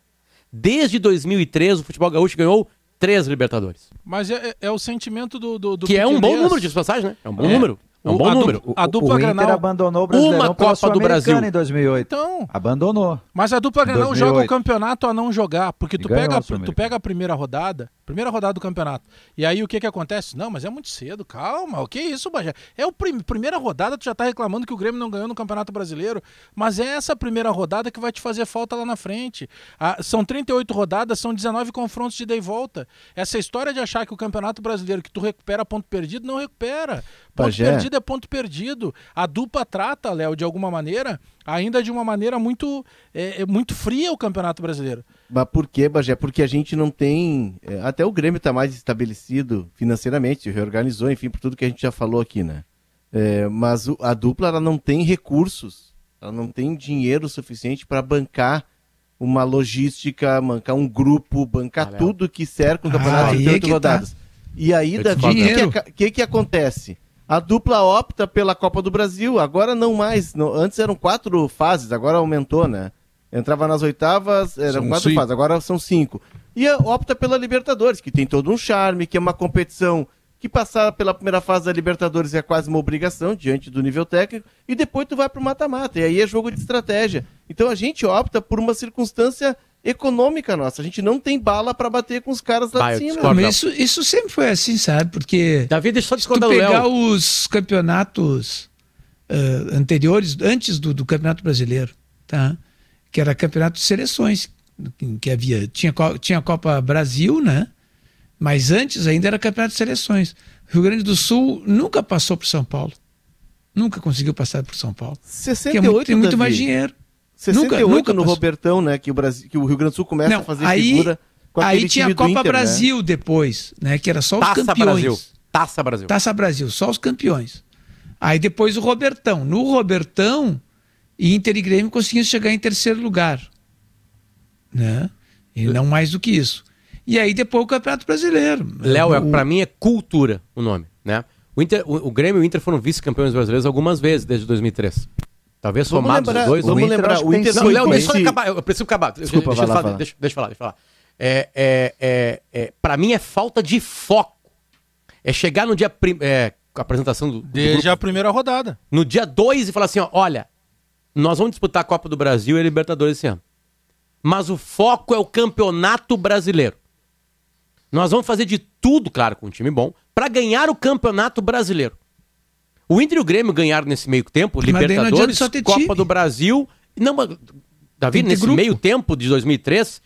Desde 2003, o futebol gaúcho ganhou três Libertadores. Mas é, é- é o sentimento do, do, do que é um bom número de passagem, né? É um bom É. número. É um O- bom a número. dupla- a dupla o Inter Grenal- abandonou o Brasileirão Uma pela Copa do Brasil. em 2008. Então, Abandonou. mas a dupla Grenal 2008. joga o campeonato a não jogar, porque tu ganhou pega, tu pega a primeira rodada, primeira rodada do campeonato. E aí o que que acontece? Não, mas é muito cedo, calma. O que é isso, Bagé? É a primeira rodada tu já tá reclamando que o Grêmio não ganhou no Campeonato Brasileiro, mas é essa primeira rodada que vai te fazer falta lá na frente. Ah, são 38 rodadas, são 19 confrontos de ida e volta. Essa história de achar que o Campeonato Brasileiro que tu recupera ponto perdido, não recupera. Ponto Bagé. perdido é ponto perdido. A dupla trata, Léo, de alguma maneira, ainda de uma maneira muito, é, é muito fria o Campeonato Brasileiro. Mas por quê, Bagé? Porque a gente não tem. é, Até o Grêmio está mais estabelecido financeiramente, reorganizou, enfim, por tudo que a gente já falou aqui, né? É, mas a dupla ela não tem recursos, ela não tem dinheiro suficiente para bancar uma logística, bancar um grupo, bancar Ah, Léo. tudo que cerca um Ah, campeonato de aí é 38 que tá. rodadas. E aí, Eu Davi, o que, que que acontece? A dupla opta pela Copa do Brasil, agora não mais. não- antes eram quatro fases, agora aumentou, né? Entrava nas oitavas, eram São quatro cinco. fases, agora são cinco. E opta pela Libertadores, que tem todo um charme, que é uma competição que passar pela primeira fase da Libertadores é quase uma obrigação diante do nível técnico, e depois tu vai pro mata-mata, e aí é jogo de estratégia. Então a gente opta por uma circunstância econômica nossa. A gente não tem bala para bater com os caras lá de cima. Mas isso, isso sempre foi assim, sabe? Porque Davi, deixa eu tu discordar do pegar Léo. os campeonatos ah, anteriores, antes do, do Campeonato Brasileiro, tá? Que era campeonato de seleções, que, havia. Tinha, tinha a Copa Brasil, né? Mas antes ainda era campeonato de seleções. Rio Grande do Sul nunca passou por São Paulo. Nunca conseguiu passar por São Paulo. Porque é 68, muito- tem muito Davi. mais dinheiro. 68 Nunca- nunca no passou. Robertão, né? Que o, Brasil, que o Rio Grande do Sul começa Não, a fazer aí, figura com aí tinha time a do Copa Inter, né? Brasil depois, né? Que era só os Taça campeões. Brasil. Taça Brasil. Taça Brasil, só os campeões. Aí depois o Robertão. No Robertão, Inter e Grêmio conseguiam chegar em terceiro lugar. Né? E não mais do que isso. E aí depois o Campeonato Brasileiro. Léo, é, O- pra mim é cultura o nome, né? O, Inter, o, o Grêmio e o Inter foram vice-campeões brasileiros algumas vezes desde 2003. Talvez Vamos somados lembrar- os dois. vamos o Inter, lembrar, o Inter foi Léo, deixa eu acabar, eu preciso acabar. Desculpa, deixa, vai lá, deixa, eu falar, deixa, deixa eu falar, deixa eu falar. É, é, é, é, pra mim é falta de foco. É chegar no dia. prim- É, com a apresentação do, do Desde grupo, a primeira rodada. no dia 2 e falar assim: ó, olha, nós vamos disputar a Copa do Brasil e a Libertadores esse ano. Mas o foco é o Campeonato Brasileiro. Nós vamos fazer de tudo, claro, com um time bom, pra ganhar o Campeonato Brasileiro. O Inter e o Grêmio ganharam nesse meio tempo, Libertadores, Copa time. do Brasil. Não, mas, Davi, nesse grupo. meio tempo de 2003,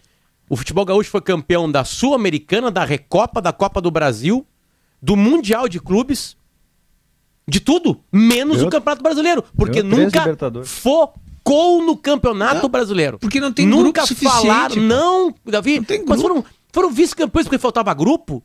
o futebol gaúcho foi campeão da Sul-Americana, da Recopa, da Copa do Brasil, do Mundial de Clubes, de tudo, menos Ganhou- o Campeonato Brasileiro, porque nunca focou no Campeonato Não, Brasileiro. porque não tem nunca grupo suficiente, falaram, pô. não, Davi, Não tem mas foram, foram vice-campeões porque faltava grupo?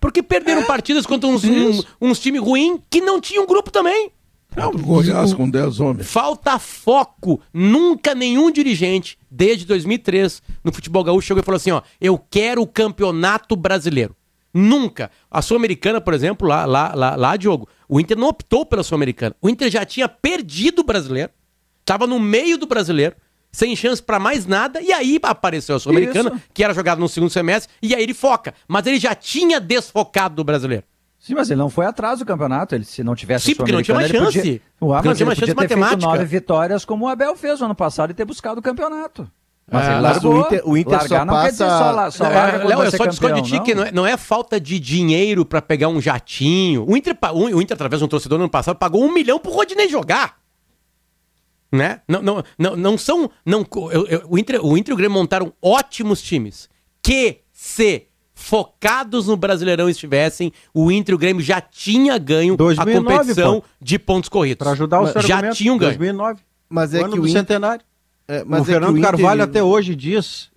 Porque perderam partidas contra uns, um- isso. uns times ruins que não tinham grupo também. Contra o Goiás com 10 homens. Falta foco. Nunca nenhum dirigente, desde 2003, no futebol gaúcho, chegou e falou assim: ó, eu quero o campeonato brasileiro. Nunca. A Sul-Americana, por exemplo, lá, lá, lá, lá, Diogo, o Inter não optou pela Sul-Americana. O Inter já tinha perdido o brasileiro, estava no meio do brasileiro, sem chance pra mais nada, e aí apareceu a Sul-Americana, que era jogada no segundo semestre, e aí ele foca. Mas ele já tinha desfocado do brasileiro. Sim, mas ele não foi atrás do campeonato. Ele, se não tivesse Sim, porque não tinha ele chance. Podia... Porque não tinha mais chance matemática. nove vitórias como o Abel fez no ano passado e ter buscado o campeonato. Mas É, mas largou. o Inter- o Inter Largar só não quer dizer passa- só, la- só É, larga quando Léo, eu só discordo de ti que não é, não é falta de dinheiro pra pegar um jatinho. O Inter, o o Inter, através de um torcedor no ano passado, pagou um milhão pro Rodinei jogar. Né? Não, não, não, não são. Não, eu- eu- o, Inter, o Inter e o Grêmio montaram ótimos times. Que se focados no Brasileirão estivessem, o Inter e o Grêmio já tinha ganho 2009, a competição pô. de pontos corridos. Para ajudar o seu Já argumento, tinham ganho. 2009. Mas é ano que o Inter... centenário. É, mas o é Fernando Inter- Carvalho até hoje diz.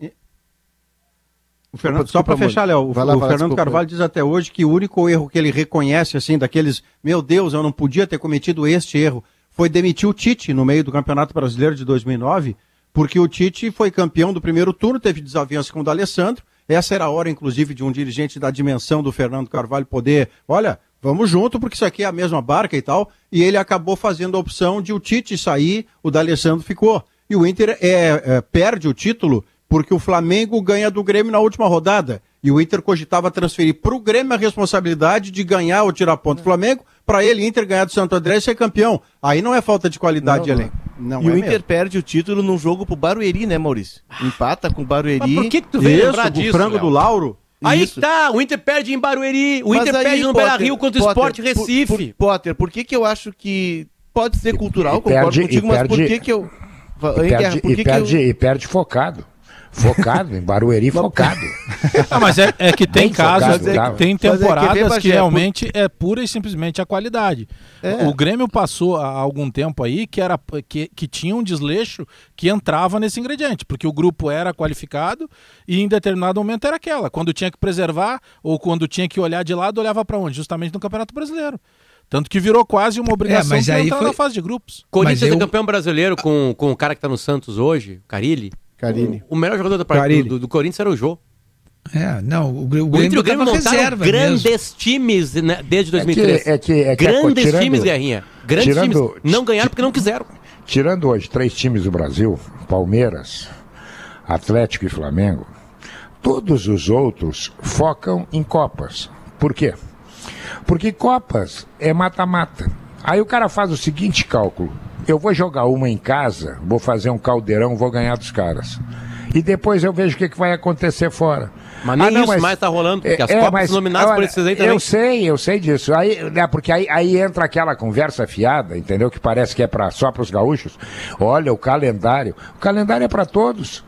O Fernando, só desculpa, para Mônica. fechar, Léo, o, lá, o Fernando desculpa. Carvalho diz até hoje que o único erro que ele reconhece, assim, daqueles, meu Deus, eu não podia ter cometido este erro, foi demitir o Tite no meio do Campeonato Brasileiro de 2009, porque o Tite foi campeão do primeiro turno, teve desavença com o D'Alessandro. Essa era a hora, inclusive, de um dirigente da dimensão do Fernando Carvalho poder, olha, vamos junto, porque isso aqui é a mesma barca e tal. E ele acabou fazendo a opção de o Tite sair, o D'Alessandro ficou. E o Inter é, é, perde o título porque o Flamengo ganha do Grêmio na última rodada. E o Inter cogitava transferir para o Grêmio a responsabilidade de ganhar ou tirar ponto do Flamengo, para ele, Inter, ganhar do Santo André e ser campeão. Aí não é falta de qualidade Não, de elenco. Não e é o Inter mesmo. perde o título num jogo pro Barueri, né, Maurício? Empata com o Barueri. Mas por que, que tu veio Isso, lembrar o disso? frango Léo? do Lauro. Aí Isso. tá, o Inter perde em Barueri, o Mas Inter aí, perde no Potter, Beira Rio contra o Potter, Sport por- Recife. por- Potter, por que que eu acho que pode ser cultural, e concordo perde- contigo, mas por perde- que que eu... E perde, e que que perde, eu... e perde focado. Focado, em Barueri focado. [laughs] Ah, mas é, é que tem Bem casos, focado, é que tem Mas é que temporadas que realmente é pura e simplesmente a qualidade. É. O Grêmio passou há algum tempo aí que, era, que, que tinha um desleixo que entrava nesse ingrediente, porque o grupo era qualificado e em determinado momento era aquela. Quando tinha que preservar ou quando tinha que olhar de lado, olhava para onde? Justamente no Campeonato Brasileiro. Tanto que virou quase uma obrigação mas de aí entrar foi- na fase de grupos. Corinthians Mas é eu- campeão brasileiro com, com o cara que tá no Santos hoje, Carilli. Carilli. O melhor jogador da Carilli. do, do Corinthians era o Jô. É, não, o, o O Grêmio o Grêmio reserva mesmo. grandes times né, desde 2003. é que- é que grandes tirando- times, Guerrinha. Grandes tirando- times. Não ganharam porque não quiseram. Tirando hoje três times do Brasil, Palmeiras, Atlético e Flamengo, todos os outros focam em Copas. Por quê? Porque Copas é mata-mata. Aí o cara faz o seguinte cálculo: eu vou jogar uma em casa, vou fazer um caldeirão, vou ganhar dos caras. E depois eu vejo o que, que vai acontecer fora. Mas nem isso mais tá rolando, porque as Copas nominadas por esses aí também. Eu sei, eu sei disso. Aí, né, porque aí, aí entra aquela conversa fiada, entendeu? Que parece que é pra, só para os gaúchos. Olha, o calendário. O calendário é para todos.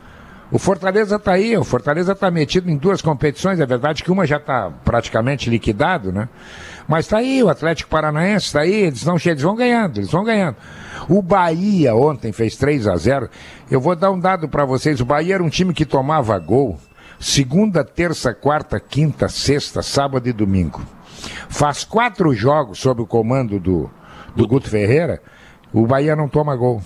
O Fortaleza está aí, o Fortaleza está metido em duas competições, é verdade que uma já está praticamente liquidado, né? Mas está aí, o Atlético Paranaense está aí, eles, não, eles vão ganhando, eles vão ganhando. O Bahia ontem fez 3 a 0 Eu vou dar um dado para vocês, o Bahia era um time que tomava gol segunda, terça, quarta, quinta, sexta, sábado e domingo. Faz quatro jogos sob o comando do, do Guto Ferreira, o Bahia não toma gol.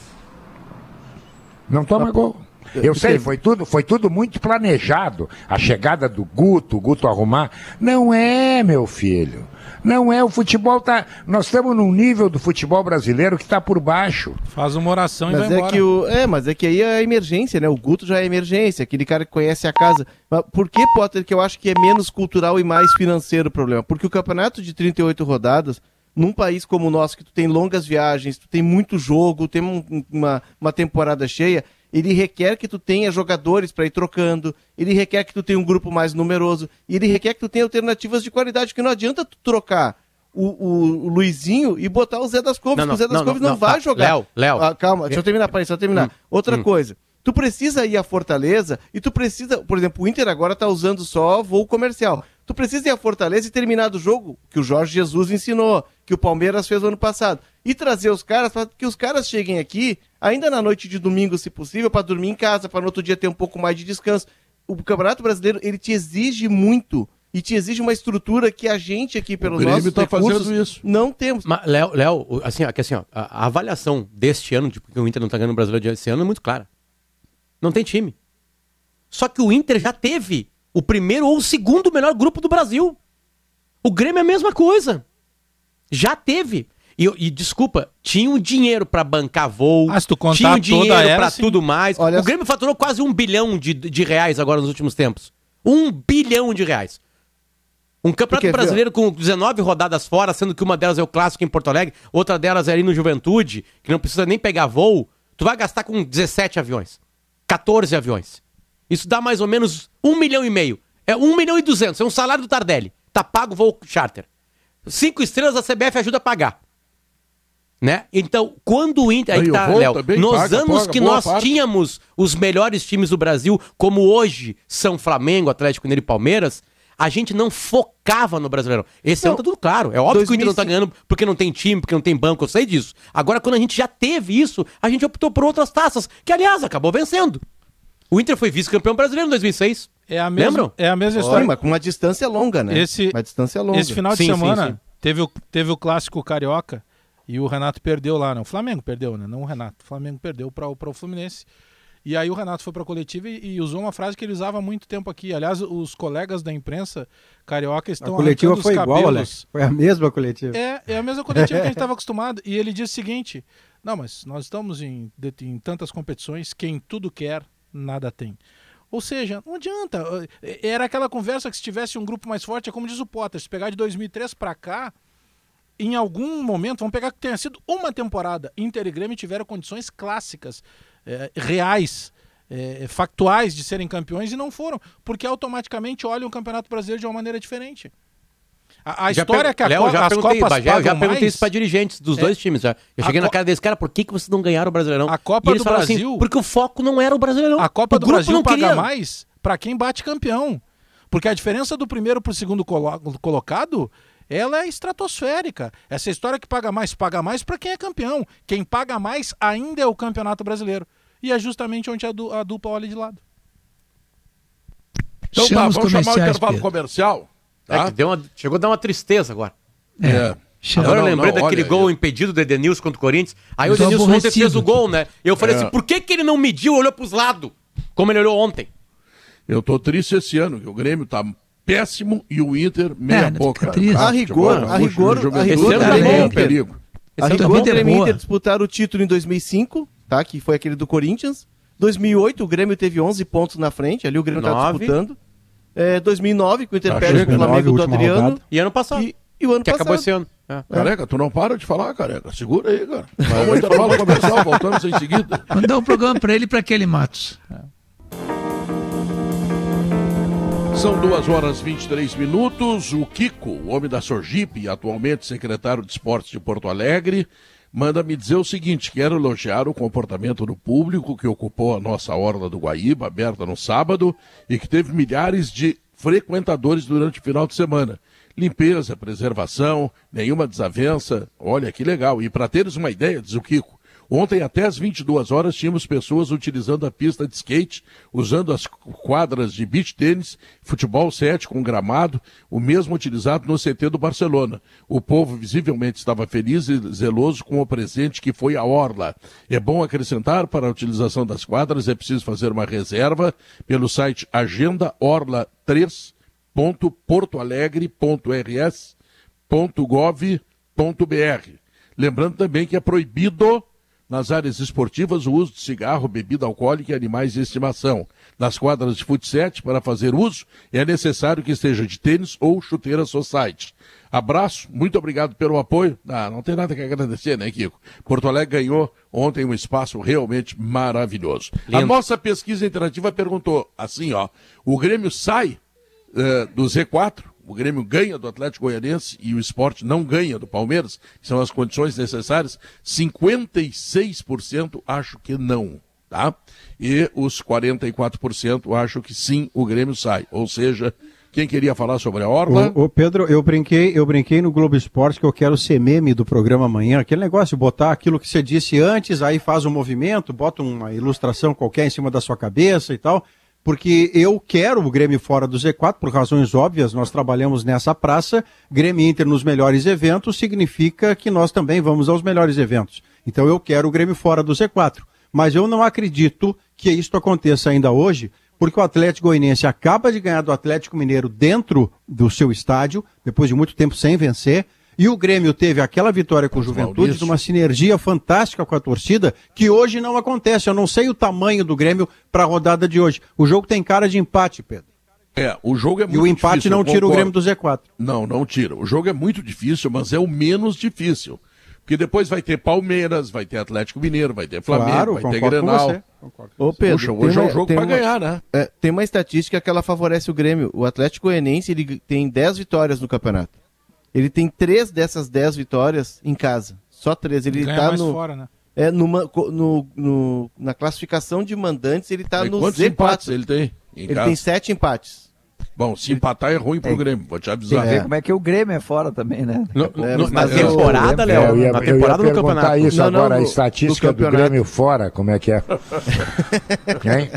Não toma gol. Eu sei, foi tudo, foi tudo muito planejado. A chegada do Guto, o Guto arrumar. Não é, meu filho. Não é, o futebol tá. Nós estamos num nível do futebol brasileiro que está por baixo. Faz uma oração mas e vai é embora. Que o, é, mas é que aí é a emergência, né? O Guto já é emergência, aquele cara que conhece a casa. Mas por que, Potter, que eu acho que é menos cultural e mais financeiro o problema? Porque o campeonato de 38 rodadas, num país como o nosso, que tu tem longas viagens, tu tem muito jogo, tem um, uma, uma temporada cheia, ele requer que tu tenha jogadores para ir trocando, ele requer que tu tenha um grupo mais numeroso, e ele requer que tu tenha alternativas de qualidade, que não adianta tu trocar o, o, o Luizinho e botar o Zé das Couves, Não, não, porque o Zé das não, Couves não, não, vai tá. jogar. Léo, Léo. Ah, calma, deixa eu terminar, para deixa eu terminar. Outra hum. coisa, tu precisa ir à Fortaleza e tu precisa, por exemplo, o Inter agora tá usando só voo comercial. Tu precisa ir à Fortaleza e terminar do jogo que o Jorge Jesus ensinou, que o Palmeiras fez no ano passado. E trazer os caras para que os caras cheguem aqui, ainda na noite de domingo, se possível, para dormir em casa, para no outro dia ter um pouco mais de descanso. O Campeonato Brasileiro, ele te exige muito e te exige uma estrutura que a gente aqui, pelos Grêmio nossos tá recursos, isso. não temos. Mas, Léo, Léo, o- assim, ó, que assim, ó, a, a avaliação deste ano, de porque o Inter não tá ganhando o brasileiro esse ano, é muito clara. Não tem time. Só que o Inter já teve o primeiro ou o segundo melhor grupo do Brasil. O Grêmio é a mesma coisa. Já teve. E, e, desculpa, tinha o dinheiro pra bancar voo, Ah, se tu contar tinha o toda dinheiro a era, pra sim. tudo mais. Olha o Grêmio faturou quase um bilhão de, de reais agora nos últimos tempos. Um bilhão de reais. Um campeonato Porque, brasileiro com 19 rodadas fora, sendo que uma delas é o clássico em Porto Alegre, outra delas é ali no Juventude, que não precisa nem pegar voo. Tu vai gastar com 17 aviões, 14 aviões. Isso dá mais ou menos um milhão e meio. É um milhão e duzentos, é um salário do Tardelli. Tá pago o voo charter. Cinco estrelas a CBF ajuda a pagar. Né? Então, quando o Inter. Aí tá, Léo. Nos paga, anos paga que nós parte. tínhamos os melhores times do Brasil, como hoje são Flamengo, Atlético Mineiro e Palmeiras, a gente não focava no Brasileirão. Esse ano tá tudo claro. É óbvio que o Inter não tá 2005 ganhando porque não tem time, porque não tem banco, eu sei disso. Agora, quando a gente já teve isso, a gente optou por outras taças, que aliás acabou vencendo. O Inter foi vice-campeão brasileiro em 2006. É a mesma, Lembram? é a mesma Sim, história. mas com uma distância longa, né? Esse- uma distância longa. Esse final de Sim, sim, semana sim. Teve, o, teve o clássico carioca e o Renato perdeu lá, não. O Flamengo perdeu, né? Não o Renato. O Flamengo perdeu para o Fluminense. E aí o Renato foi para a coletiva e, e usou uma frase que ele usava há muito tempo aqui. Aliás, os colegas da imprensa carioca A estão coletiva arrancando foi os igual, cabelos. Alex. Foi a mesma coletiva. É, é a mesma coletiva que a gente [laughs] estava acostumado. E ele diz o seguinte: não, mas nós estamos em, em tantas competições, quem tudo quer, nada tem. Ou seja, não adianta. eh, Era aquela conversa que se tivesse um grupo mais forte, é como diz o Potter, se pegar de 2003 para cá, em algum momento, vamos pegar que tenha sido uma temporada, Inter e Grêmio tiveram condições clássicas, eh, reais, eh, factuais de serem campeões e não foram, porque automaticamente olham o Campeonato Brasileiro de uma maneira diferente. A, a história per- é que a Léo, Co- já as perguntei, Copas Bagé, eu já perguntei mais. isso pra dirigentes dos É. dois times. Já. Eu A cheguei na cara desse cara, por que, que vocês não ganharam o Brasileirão? A Copa E eles do assim, Brasil- porque o foco não era o Brasileirão. A Copa o do Brasil não paga queria. mais para quem bate campeão. Porque a diferença do primeiro para o segundo colo- colocado, ela é estratosférica. Essa história que paga mais, paga mais para quem é campeão. Quem paga mais ainda é o Campeonato Brasileiro. E é justamente onde a, du- a dupla olha de lado. Então tá, os vamos chamar o intervalo Pedro. comercial. É Tá? que deu uma- chegou a dar uma tristeza agora. É. Chama. Agora Não, eu lembrei não, daquele olha, gol eu- impedido do Edenilson contra o Corinthians. Aí o Eu tô Edenilson ontem fez o gol, né? Eu falei É. assim, por que, que ele não mediu e olhou pros lados? Como ele olhou ontem. Eu tô triste esse ano, que o Grêmio tá péssimo e o Inter meia É, boca. A rigor, Futebol a rigor, o a rigor, tá é em Inter. perigo. A é o rigor, o Inter Grêmio e. Inter disputaram o título em 2005, tá? Que foi aquele do Corinthians. 2008, o Grêmio teve 11 pontos na frente, ali o Grêmio tá disputando. É, 2009, que o Inter Tá perde pro chegando. Flamengo do Adriano. rodada. E ano passado. E, E o ano Que passado. acabou esse ano. É. Careca, tu não para de falar, careca. Segura aí, cara. [laughs] Vamos intervalo comercial, voltamos em seguida. [laughs] Mandar um programa para ele e para aquele Matos. São duas horas e 23 minutos. O Kiko, o homem da Sorgipe, atualmente secretário de Esportes de Porto Alegre, manda me dizer o seguinte: quero elogiar o comportamento do público que ocupou a nossa orla do Guaíba, aberta no sábado, e que teve milhares de frequentadores durante o final de semana. Limpeza, preservação, nenhuma desavença. Olha que legal. E para teres uma ideia, diz o Kiko, Ontem, até às 22 horas, tínhamos pessoas utilizando a pista de skate, usando as quadras de beach tênis, futebol 7 com gramado, o mesmo utilizado no CT do Barcelona. O povo visivelmente estava feliz e zeloso com o presente que foi a Orla. É bom acrescentar, para a utilização das quadras, é preciso fazer uma reserva pelo site Agenda Orla 3.portoalegre.rs.gov.br. Lembrando também que é proibido nas áreas esportivas o uso de cigarro, bebida alcoólica e animais de estimação. Nas quadras de futsal, para fazer uso, é necessário que esteja de tênis ou chuteira society. Abraço, muito obrigado pelo apoio. Ah, não tem nada que agradecer, né, Kiko? Porto Alegre ganhou ontem um espaço realmente maravilhoso. A Lindo. nossa pesquisa interativa perguntou assim, ó, o Grêmio sai eh, do Z4, o Grêmio ganha do Atlético Goianense e o esporte não ganha do Palmeiras, que são as condições necessárias, 56% acho que não, tá? E os 44% acham que sim, o Grêmio sai. Ou seja, quem queria falar sobre a Orla? Ô, ô, Pedro, eu brinquei, eu brinquei no Globo Esporte que eu quero ser meme do programa amanhã. Aquele negócio botar aquilo que você disse antes, aí faz um movimento, bota uma ilustração qualquer em cima da sua cabeça e tal. Porque eu quero o Grêmio fora do Z4, por razões óbvias, nós trabalhamos nessa praça. Grêmio Inter nos melhores eventos significa que nós também vamos aos melhores eventos. Então eu quero o Grêmio fora do Z4. Mas eu não acredito que isto aconteça ainda hoje, porque o Atlético Goianiense acaba de ganhar do Atlético Mineiro dentro do seu estádio, depois de muito tempo sem vencer, e o Grêmio teve aquela vitória com o Juventude, de uma sinergia fantástica com a torcida, que hoje não acontece. Eu não sei o tamanho do Grêmio para a rodada de hoje. O jogo tem cara de empate, Pedro. É, o jogo é E muito o empate difícil, não tira o. Grêmio do Z4. Não, não tira. O jogo é muito difícil, mas é o menos difícil. Porque depois vai ter Palmeiras, vai ter Atlético Mineiro, vai ter Flamengo, Claro, vai ter Grenal. Ô. Pedro, Puxa, hoje é uma- um jogo tem pra uma- ganhar, né? É, tem uma estatística que ela favorece o Grêmio. O Atlético Goianiense ele tem 10 vitórias no campeonato. Ele tem três dessas 10 vitórias em casa. Só três. Ele Ganha tá mais no, fora, né? é, numa- no, no- na classificação de mandantes, ele tá Aí no quantos Z4. empates ele tem em Ele casa? tem sete empates. Bom, se empatar é ruim pro Grêmio, vou te Tem avisar. que ver como é que o Grêmio é fora também, né? Não, É, não, mas Na é, temporada, É, Léo? eu ia, Na temporada do perguntar campeonato. isso Não, não, agora, a no- estatística do do. Grêmio fora, como é que é? [laughs] Hein?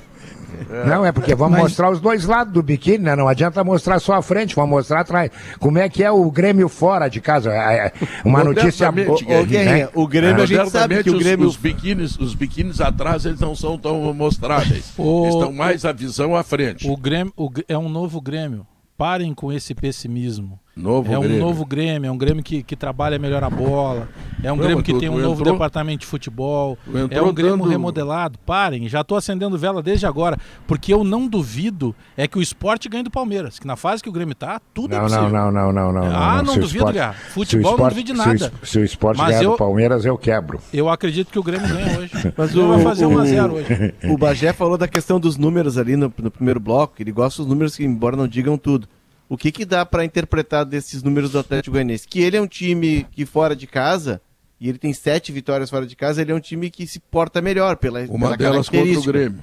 Não, é porque vamos Mas- mostrar os dois lados do biquíni, né? Não adianta mostrar só a frente, vamos mostrar atrás. Como é que é o Grêmio fora de casa? É, é Uma notícia... Ô, ô, Guerrinha, Guerrinha, o Grêmio a gente sabe que o os- Grêmio. Os, biquínis, os biquínis atrás, eles não são tão mostráveis. [laughs] O- Estão mais a visão à frente. O Grêmio o é um novo Grêmio. Parem com esse pessimismo. Novo é um Grêmio. novo Grêmio, é um Grêmio que, que trabalha melhor a bola, é um Não, Grêmio que tu- tem um novo entrou- departamento de futebol, é um Grêmio dando- remodelado. Parem, já estou acendendo vela desde agora, porque eu não duvido é que o esporte ganhe do Palmeiras, que na fase que o Grêmio tá, tudo é Não, possível. não, não, não, não, não. Ah, não Se o duvido, esporte- Guerra. se o Futebol não esporte- duvide se o nada. es- Se o esporte Mas ganhar eu- do Palmeiras, eu quebro. Eu acredito que o Grêmio ganha hoje. [laughs] Mas o, vai fazer o- 1 a 0 hoje. o Bagé falou da questão dos números ali no, no primeiro bloco. Ele gosta dos números que, embora não digam tudo. O que, que dá pra interpretar desses números do Atlético Goianiense? Que ele é um time que fora de casa, e ele tem sete vitórias fora de casa, ele é um time que se porta melhor pela, Uma pela delas contra o. Grêmio.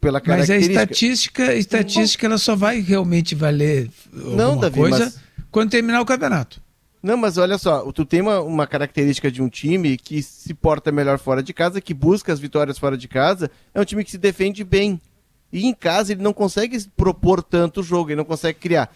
Pela Mas a estatística, a estatística ela só vai realmente valer Não, Davi, coisa mas- quando terminar o campeonato. Não, mas olha só, tu tem uma, uma característica de um time que se porta melhor fora de casa, que busca as vitórias fora de casa, é um time que se defende bem. E em casa ele não consegue propor tanto o jogo, ele não consegue criar.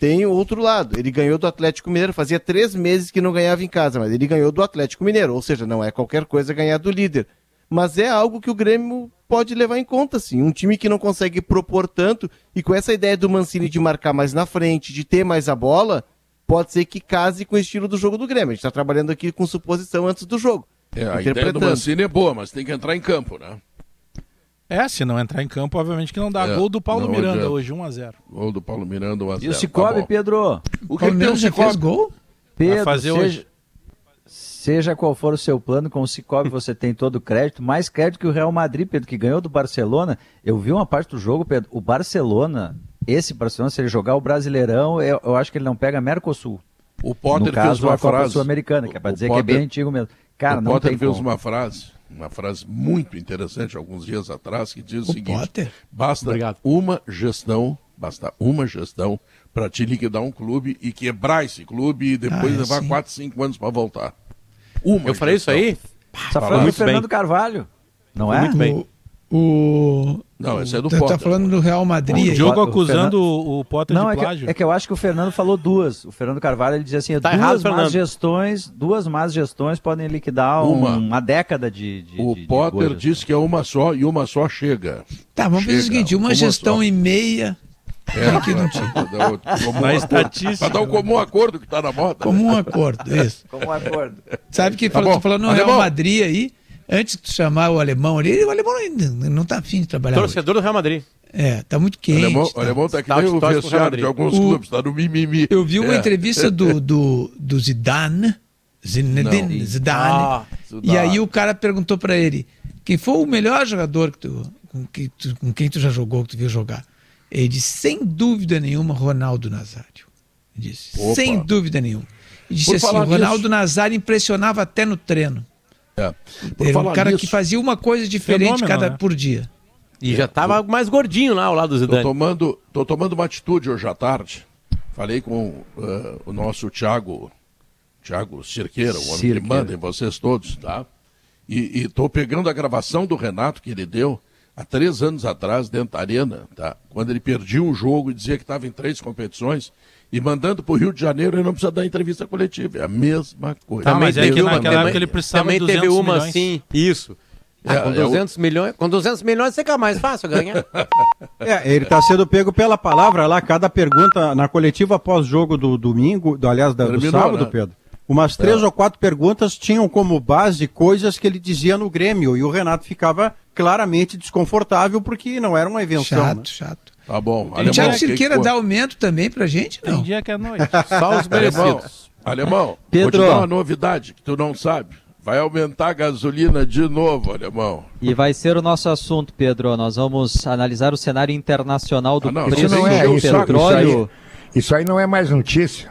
Tem o outro lado, ele ganhou do Atlético Mineiro, fazia três meses que não ganhava em casa, mas ele ganhou do Atlético Mineiro, ou seja, não é qualquer coisa ganhar do líder. Mas é algo que o Grêmio pode levar em conta, sim. Um time que não consegue propor tanto, e com essa ideia do Mancini de marcar mais na frente, de ter mais a bola, pode ser que case com o estilo do jogo do Grêmio. A gente está trabalhando aqui com suposição antes do jogo. É, a ideia do. Mancini é boa, mas tem que entrar em campo, né? É, se não entrar em campo, obviamente que não dá. É, Gol do Paulo Miranda adianta. hoje, 1 a 0 Gol do Paulo Miranda, 1 a E 0. o Cicobi, Tá. Pedro? O que, que tem o Palmeiras já Cicobi? fez gol? Pedro, fazer seja, hoje. seja qual for o seu plano, com o Cicobi [laughs] você tem todo o crédito, mais crédito que o Real Madrid, Pedro, que ganhou do Barcelona. Eu vi uma parte do jogo, Pedro, o Barcelona, esse Barcelona, se ele jogar o Brasileirão, eu, eu acho que ele não pega Mercosul. O Potter no caso, fez uma a Copa frase. Sul-Americana, que é para O dizer que é Potter- bem antigo mesmo. Cara, o não Potter tem fez como. uma frase, uma frase muito interessante alguns dias atrás, que diz o, O seguinte: Potter? basta Obrigado. uma gestão, basta uma gestão para te liquidar um clube e quebrar esse clube e depois Ah, é levar sim. 4, 5 anos para voltar. Uma Eu falei isso gestão. aí? Tá falando do Fernando bem. Carvalho, não é? muito bem. O, Não, esse é do tá, Potter. tá falando do Real Madrid. O. Diogo o acusando o, o Potter Não, de é que, plágio. é que eu acho que o Fernando falou duas. O Fernando Carvalho ele dizia assim: Tá duas errado, más Fernando. gestões, duas más gestões podem liquidar um- Uma. uma, década de. de O de- Potter gestão. disse que é uma só e uma só chega. Tá, vamos fazer o Chega, seguinte: uma uma gestão só. e meia, É, que não pra dar o comum [laughs] Na acordo- estatística. Pra dar o comum acordo que está na moda. como um acordo. Isso. Como um acordo. Sabe que Tá tô falando no. Real Madrid aí, antes de tu chamar o alemão ali, o alemão ainda não tá afim de trabalhar. hoje. Torcedor do Real Madrid. É, tá muito O quente. alemão, tá. o alemão tá que Tá, nem o vestiário de alguns O- clubes, tá no mimimi. Eu vi uma É. entrevista do, do, do Zidane, Zinedine. Zidane, Ah, Zidane. e aí o cara perguntou pra ele, quem foi o melhor jogador que tu, com, que tu- com quem tu já jogou, que tu viu jogar? Ele disse, sem dúvida nenhuma, Ronaldo Nazário. Ele disse, Opa. sem dúvida nenhuma. Ele disse Por assim, o Ronaldo nisso- Nazário impressionava até no treino. É. Era um cara nisso, que fazia uma coisa diferente Fenômeno, cada né? por dia. E já tava mais gordinho lá ao lado do Tô Zidane. tomando, tô tomando uma atitude hoje à tarde. Falei com eh, o nosso Thiago, Thiago Cirqueira, o homem que Cirqueira. manda em vocês todos, tá? E, e tô pegando a gravação do Renato que ele deu há três anos atrás, dentro da arena, tá? Quando ele perdia um jogo e dizia que estava em três competições, e mandando para o Rio de Janeiro, ele não precisa dar entrevista coletiva. É a mesma coisa. Tá, mas é que teve naquela também- época ele precisava Também de teve 200 uma milhões. assim, isso. Ah, É, com, é o- 200 milhões, com 200 milhões fica mais fácil ganhar. [laughs] É, ele está sendo pego pela palavra lá, cada pergunta na coletiva pós-jogo do domingo, do, aliás, da- do Terminou, sábado, né? Pedro. Umas três ou quatro perguntas tinham como base coisas que ele dizia no Grêmio, e o Renato ficava claramente desconfortável porque não era uma invenção. Chato, né? chato. Tá bom. o Thiago o que que Cirqueira dá aumento também pra gente? Tem Não. dia que é noite. [laughs] Só os Alemão, alemão vou Pedro. te dar uma novidade que tu não sabe. Vai aumentar a gasolina de novo, alemão. E vai ser o nosso assunto, Pedro. Nós vamos analisar o cenário internacional do Ah, não, preço isso não do é, isso- petróleo. Isso aí não é mais notícia.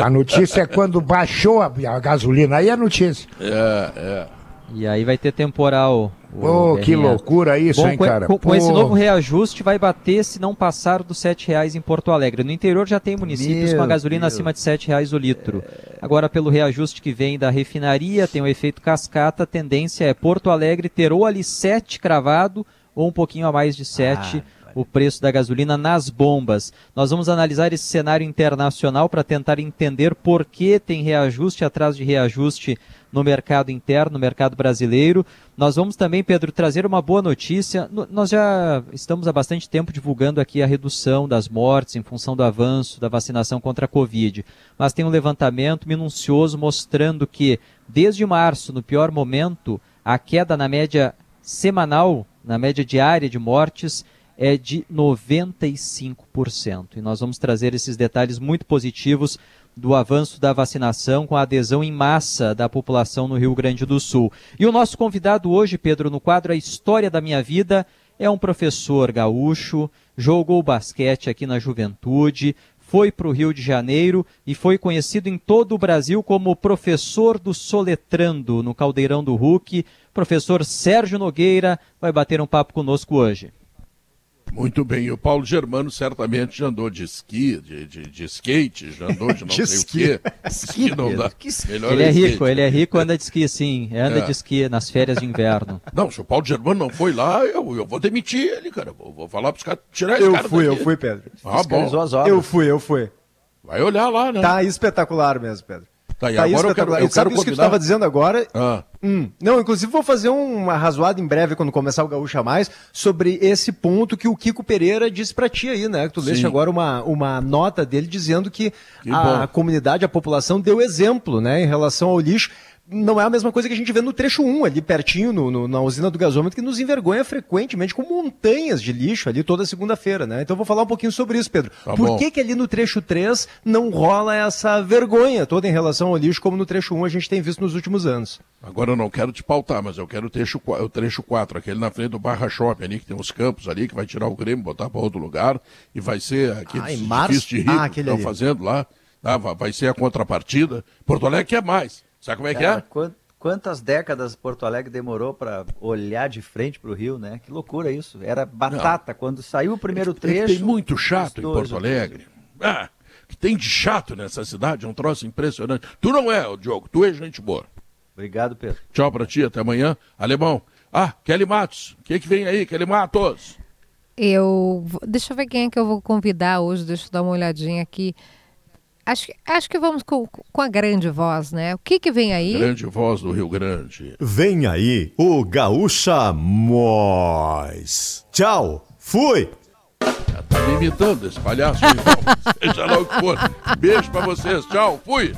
A notícia é quando baixou a, a gasolina, aí é notícia. É, é. E aí vai ter temporal. O Ô, que loucura isso, Bom, hein, com, cara? com- com esse novo reajuste vai bater se não passar dos 7 reais em Porto Alegre. No interior já tem municípios Meu com a gasolina Deus. acima de 7 reais o litro. Agora, pelo reajuste que vem da refinaria, tem o efeito cascata, a tendência é Porto Alegre ter ou ali 7 cravado ou um pouquinho a mais de 7 o preço da gasolina nas bombas. Nós vamos analisar esse cenário internacional para tentar entender por que tem reajuste atrás de reajuste no mercado interno, no mercado brasileiro. Nós vamos também, Pedro, trazer uma boa notícia. No- Nós já estamos há bastante tempo divulgando aqui a redução das mortes em função do avanço da vacinação contra a Covid. Mas tem um levantamento minucioso mostrando que, desde março, no pior momento, a queda na média semanal, na média diária de mortes, é de 95%. E nós vamos trazer esses detalhes muito positivos do avanço da vacinação com a adesão em massa da população no Rio Grande do Sul. E o nosso convidado hoje, Pedro, no quadro A História da Minha Vida, é um professor gaúcho, jogou basquete aqui na juventude, foi para o Rio de Janeiro e foi conhecido em todo o Brasil como professor do Soletrando, no Caldeirão do Hulk. Professor Sérgio Nogueira vai bater um papo conosco hoje. Muito bem, e o Paulo Germano certamente já andou de esqui, de, de, de skate, já andou de [laughs] não De sei esqui. o quê. [laughs] Esqui não dá. Melhor Ele é skate. rico, ele é rico, anda de esqui sim, anda É. de esqui nas férias de inverno. [laughs] Não, se o Paulo Germano não foi lá, eu, eu vou demitir ele, cara. Vou, vou falar pros caras tirar esse Eu cara fui, eu daqui. fui, Pedro. Ah, bom. Eu fui, eu fui. Vai olhar lá, né? Tá espetacular mesmo, Pedro. Tá, e Tá agora eu quero, eu sabe quero isso que tu estava dizendo agora? Ah, Hum. Não, inclusive vou fazer uma razoada em breve quando começar o Gaúcha Mais sobre esse ponto que o Kiko Pereira disse pra ti aí, né? Que tu Sim. leste agora uma, uma nota dele dizendo que, Que a bom. comunidade, a população deu exemplo, né? Em relação ao lixo, não é a mesma coisa que a gente vê no trecho 1, ali pertinho, no, no- na usina do gasômetro, que nos envergonha frequentemente com montanhas de lixo ali toda segunda-feira, né? Então vou falar um pouquinho sobre isso, Pedro. Tá Por bom. que, que ali no trecho 3 não rola essa vergonha toda em relação ao lixo, como no trecho 1 a gente tem visto nos últimos anos? Agora eu não quero te pautar, mas eu quero o trecho, o trecho 4, aquele na frente do Barra Shopping ali, que tem uns campos ali, que vai tirar o Grêmio, botar para outro lugar, e vai ser aquele Ah, edifício de rico Ah, que estão fazendo lá, tá? vai vai ser a contrapartida. Porto Alegre quer mais. Sabe como é que é? quan- Quantas décadas Porto Alegre demorou para olhar de frente para o Rio, né? Que loucura isso. Era batata. Quando saiu o primeiro É trecho. Tem muito chato em Porto Alegre. Ah, que tem de chato nessa cidade, é um troço impressionante. Tu não é, Diogo, tu é gente boa. Obrigado, Pedro. Tchau pra ti, até amanhã. Alemão. Ah, Kelly Matos. O que, que vem aí, Kelly Matos? Eu. Deixa eu ver quem é que eu vou convidar hoje, deixa eu dar uma olhadinha aqui. Acho, que- acho que vamos com, com a grande voz, né? O que que vem aí? Grande voz do Rio Grande. Vem aí o Gaúcha Mois. Tchau, fui! Tá me imitando esse palhaço, então. [laughs] Seja lá o que for. Beijo pra vocês. Tchau, fui.